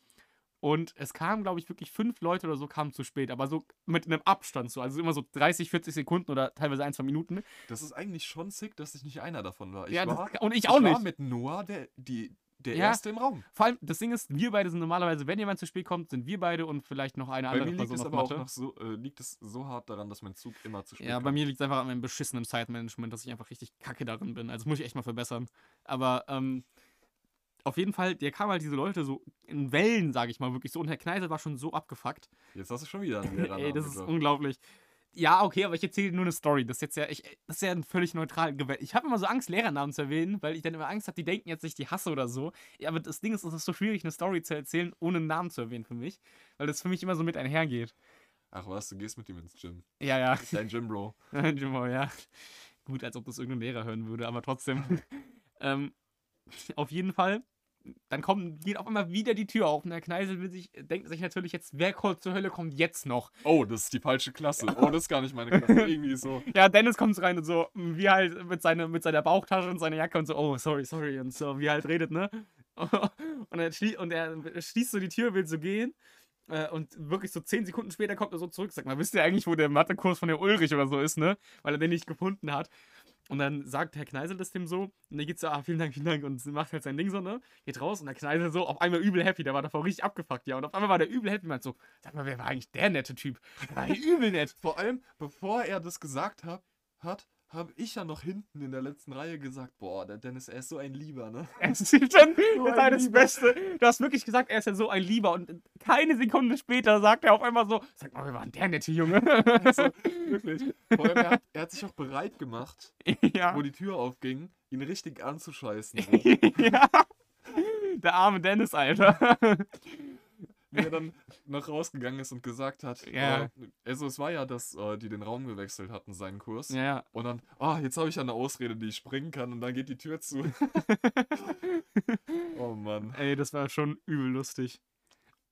und es kamen, glaube ich, wirklich fünf Leute oder so kamen zu spät, aber so mit einem Abstand so. Also immer so 30, 40 Sekunden oder teilweise ein, zwei Minuten. Das ist eigentlich schon sick, dass ich nicht einer davon war. Ich Ja, das- war, und ich auch war nicht. mit Noah der, die, der Ja. Erste im Raum. Vor allem, das Ding ist, wir beide sind normalerweise, wenn jemand zu spät kommt, sind wir beide und vielleicht noch eine Bei andere mir liegt Person aber auch Mathe. noch so, äh, liegt es so hart daran, dass mein Zug immer zu spät Ja, bei kommt. mir liegt es einfach an meinem beschissenen Zeitmanagement, dass ich einfach richtig kacke darin bin. Also das muss ich echt mal verbessern. Aber ähm, auf jeden Fall, der kamen halt diese Leute so in Wellen, sage ich mal, wirklich so. Und Herr Kneisel war schon so abgefuckt. Jetzt hast du schon wieder einen Lehrer Ey, das ist gedroppt. unglaublich. Ja, okay, aber ich erzähle nur eine Story. Das ist jetzt ja, ich, das ist ja ein völlig neutral gewählt. Ich habe immer so Angst, Lehrernamen zu erwähnen, weil ich dann immer Angst habe, die denken jetzt, ich die hasse oder so. Ja, aber das Ding ist, es ist so schwierig, eine Story zu erzählen, ohne einen Namen zu erwähnen für mich. Weil das für mich immer so mit einhergeht. Ach was, du gehst mit ihm ins Gym. Ja, ja. Dein Gym-Bro. Jimbo, ja. Gut, als ob das irgendein Lehrer hören würde, aber trotzdem. ähm, auf jeden Fall. Dann kommt, geht auf einmal wieder die Tür auf und der Kneisel will sich, denkt sich natürlich jetzt, wer kommt zur Hölle kommt jetzt noch? Oh, das ist die falsche Klasse. Oh, das ist gar nicht meine Klasse. Irgendwie so. Ja, Dennis kommt rein und so, wie halt mit, seine, mit seiner Bauchtasche und seiner Jacke und so, oh, sorry, sorry, und so, wie halt redet, ne? Und er, schlie und er schließt so die Tür, will so gehen. äh, Und wirklich so zehn Sekunden später kommt er so zurück. Sagt mal, wisst ihr eigentlich, wo der Mathekurs von der Ulrich oder so ist, ne? Weil er den nicht gefunden hat. Und dann sagt Herr Kneisel das dem so. Und der geht so, ah, vielen Dank, vielen Dank. Und macht halt sein Ding so, ne? Geht raus und der Kneisel so auf einmal übel happy. Der war davor richtig abgefuckt, ja. Und auf einmal war der übel happy. Meint so, sag mal, wer war eigentlich der nette Typ? Der war übel nett. Vor allem, bevor er das gesagt hat, hat habe ich ja noch hinten in der letzten Reihe gesagt, boah, der Dennis, er ist so ein Lieber, ne? Es ist schon das ein ist alles Lieber. Beste. Du hast wirklich gesagt, er ist ja so ein Lieber. Und keine Sekunde später sagt er auf einmal so: Sag mal, wer war denn der nette Junge? Also, wirklich. Vor allem, er hat, er hat sich auch bereit gemacht, ja. wo die Tür aufging, ihn richtig anzuscheißen. So. ja. Der arme Dennis, Alter. Wie er dann noch rausgegangen ist und gesagt hat, Ja. äh, also es war ja, dass äh, die den Raum gewechselt hatten, seinen Kurs. ja, ja. Und dann, ah, jetzt habe ich ja eine Ausrede, die ich springen kann und dann geht die Tür zu. oh Mann. Ey, das war schon übel lustig.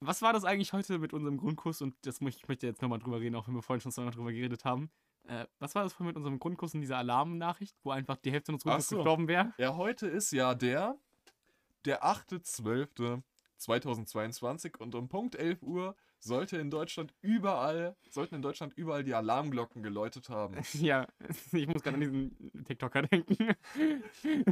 Was war das eigentlich heute mit unserem Grundkurs? Und das möchte ich möchte jetzt nochmal drüber reden, auch wenn wir vorhin schon zweimal drüber geredet haben. Äh, was war das vorhin mit unserem Grundkurs in dieser Alarmnachricht, wo einfach die Hälfte unseres Ach Grundkurs so. gestorben wäre? Ja, heute ist ja der, der 8.12.2022 und um Punkt 11 Uhr sollte in Deutschland überall, sollten in Deutschland überall die Alarmglocken geläutet haben. Ja, ich muss gerade an diesen TikToker denken.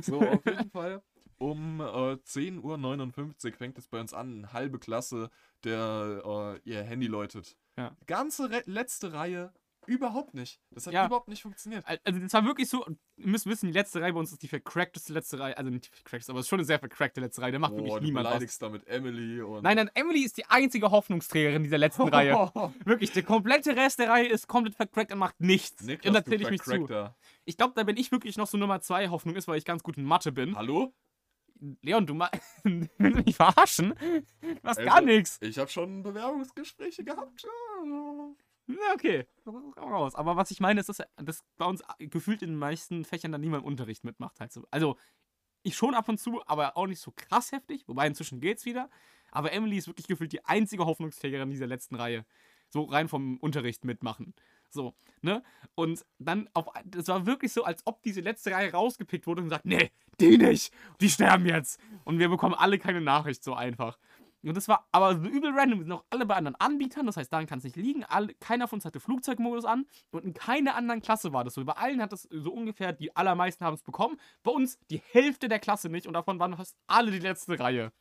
So, auf jeden Fall. Um äh, 10.59 Uhr fängt es bei uns an, eine halbe Klasse, der äh, ihr Handy läutet. Ja. Ganze Re letzte Reihe überhaupt nicht. Das hat Ja. überhaupt nicht funktioniert. Al- Also das war wirklich so, ihr müsst wissen, die letzte Reihe bei uns ist die vercrackteste letzte Reihe, also nicht die vercrackteste, aber es ist schon eine sehr vercrackte letzte Reihe, da macht Boah, wirklich du niemand was. beleidigst damit Emily und. Nein, nein, Emily ist die einzige Hoffnungsträgerin dieser letzten Reihe. Wirklich, der komplette Rest der Reihe ist komplett vercrackt und macht nichts. Niklas, und da du zähle ich mich zu. Ich glaube, da bin ich wirklich noch so Nummer zwei Hoffnung ist, weil ich ganz gut in Mathe bin. Hallo? Leon, du willst du mich verarschen? Du gar Also- nichts. Ich habe schon Bewerbungsgespräche gehabt. Ja, okay. Raus. Aber was ich meine, ist, dass, dass bei uns gefühlt in den meisten Fächern dann niemand im Unterricht mitmacht. Halt so. Also, ich schon ab und zu, aber auch nicht so krass heftig. Wobei inzwischen geht's wieder. Aber Emily ist wirklich gefühlt die einzige Hoffnungsträgerin dieser letzten Reihe. So rein vom Unterricht mitmachen. So, ne? Und dann auf. Es war wirklich so, als ob diese letzte Reihe rausgepickt wurde und sagt: Nee, die nicht! Die sterben jetzt! Und wir bekommen alle keine Nachricht so einfach. Und das war aber so übel random. Wir sind auch alle bei anderen Anbietern, das heißt, daran kann es nicht liegen. Alle, keiner von uns hatte Flugzeugmodus an und in keiner anderen Klasse war das so. Bei allen hat das so ungefähr, die allermeisten haben es bekommen. Bei uns die Hälfte der Klasse nicht und davon waren fast alle die letzte Reihe.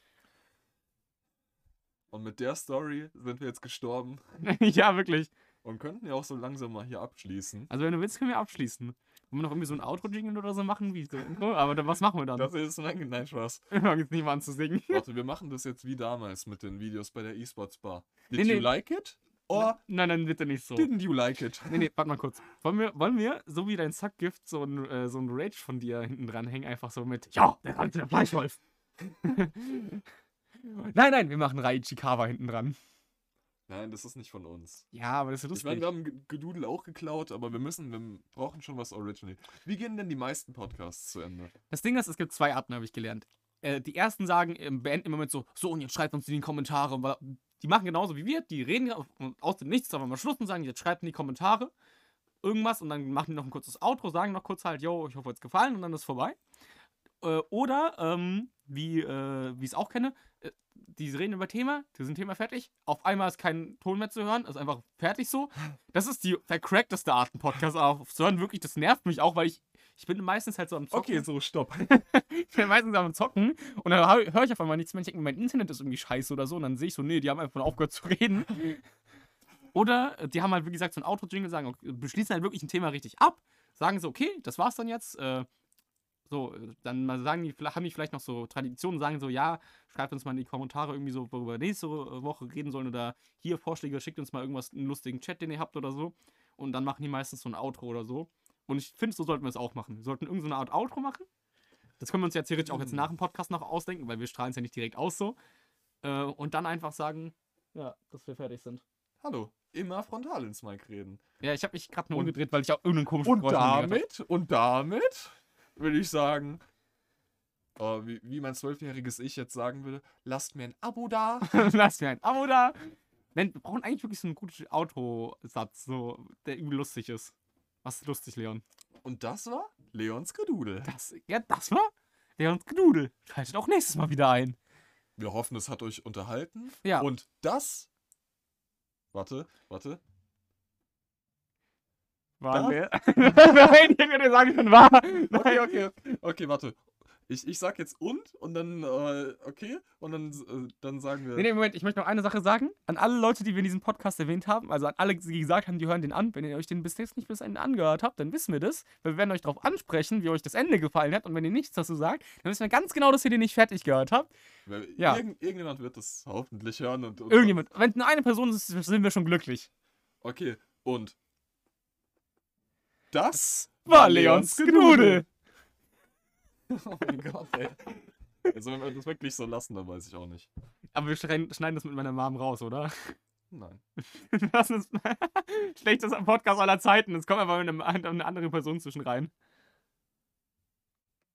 Und mit der Story sind wir jetzt gestorben ja, wirklich. und könnten ja auch so langsam mal hier abschließen. Also, wenn du willst, können wir abschließen. Wollen wir noch irgendwie so ein Outro-Jingle oder so machen? Wie so? Aber dann, was machen wir dann? Das ist mein Nein, Spaß. Wir fangen jetzt nicht mal an zu singen. Warte, wir machen das jetzt wie damals mit den Videos bei der E-Sports Bar. Did Nee, nee. you like it? Or Nein, nein, bitte nicht so. didn't you like it? Nee, nee, warte mal kurz. Wollen wir, wollen wir so wie dein Sackgift, so ein, äh, so ein Rage von dir hinten dran hängen, einfach so mit, ja, der alte der Fleischwolf. nein, nein, wir machen Rai Ichikawa hinten dran. Nein, das ist nicht von uns. Ja, aber das ist Ich lustig. meine, wir haben Gedudel auch geklaut, aber wir müssen, wir brauchen schon was Original. Wie gehen denn die meisten Podcasts zu Ende? das Ding ist, es gibt zwei Arten, habe ich gelernt. Äh, die ersten sagen, ähm, beenden immer mit so, so, und jetzt schreibt uns in die Kommentare. Weil Die machen genauso wie wir, die reden ja aus dem Nichts, aber mal Schluss und sagen, jetzt schreibt in die Kommentare irgendwas und dann machen die noch ein kurzes Outro, sagen noch kurz halt, yo, ich hoffe, es gefallen und dann ist vorbei. Äh, oder, ähm, wie äh, ich es auch kenne, äh, die reden über Thema, die sind Thema fertig, auf einmal ist kein Ton mehr zu hören, ist einfach fertig so. Das ist die vercrackteste Art, einen Podcast aufzuhören, wirklich, das nervt mich auch, weil ich, ich bin meistens halt so am Zocken. Okay, so, stopp. Ich bin meistens am Zocken und dann höre ich auf einmal nichts mehr. Ich denke, mein Internet ist irgendwie scheiße oder so. Und dann sehe ich so, nee, die haben einfach aufgehört zu reden. Oder äh, die haben halt, wie gesagt, so ein Outro-Jingle, sagen, okay, beschließen halt wirklich ein Thema richtig ab, sagen so, okay, das war's dann jetzt. Äh, so, äh, dann mal sagen die, haben die vielleicht noch so Traditionen, sagen so, ja, schreibt uns mal in die Kommentare irgendwie so, worüber wir nächste Woche reden sollen oder hier Vorschläge, schickt uns mal irgendwas, einen lustigen Chat, den ihr habt oder so. Und dann machen die meistens so ein Outro oder so. Und ich finde, so sollten wir es auch machen. Wir sollten irgendeine so Art Outro machen. Das können wir uns ja theoretisch auch jetzt Mhm. nach dem Podcast noch ausdenken, weil wir strahlen es ja nicht direkt aus so. Äh, und dann einfach sagen, ja, dass wir fertig sind. Hallo, immer frontal ins Mic reden. Ja, ich habe mich gerade nur umgedreht, weil ich auch irgendeinen komischen Und Geräusch damit, und damit würde ich sagen, oh, wie, wie mein zwölfjähriges Ich jetzt sagen würde, lasst mir ein Abo da. Lasst mir ein Abo da. Nein, wir brauchen eigentlich wirklich so einen guten Outro-Satz, so, der irgendwie lustig ist. Was ist lustig, Leon? Und das war Leons Gedudel. Das, ja, das war Leons Gedudel. Schaltet auch nächstes Mal wieder ein. Wir hoffen, es hat euch unterhalten. Ja. Und das. Warte, warte. Waren wir? Nein, ich würde sagen, schon war. Okay, Nein. okay, okay, warte. Ich, ich sag jetzt und und dann, äh, okay, und dann, äh, dann sagen wir. Nee, nee, Moment, ich möchte noch eine Sache sagen. An alle Leute, die wir in diesem Podcast erwähnt haben, also an alle, die gesagt haben, die hören den an. Wenn ihr euch den bis jetzt nicht bis Ende angehört habt, dann wissen wir das. Weil wir werden euch darauf ansprechen, wie euch das Ende gefallen hat. Und wenn ihr nichts dazu sagt, dann wissen wir ganz genau, dass ihr den nicht fertig gehört habt. Weil Ja. Irgend, irgendjemand wird das hoffentlich hören und. und Irgendjemand. Wenn nur eine Person ist, sind wir schon glücklich. Okay, und. Das War Leons Genudel. Oh mein Gott, ey. Also, wenn wir das wirklich so lassen, dann weiß ich auch nicht. Aber wir schneiden schneiden das mit meiner Mom raus, oder? Nein. Das ist schlechtester Podcast aller Zeiten. Es kommt einfach eine, eine andere Person zwischen rein.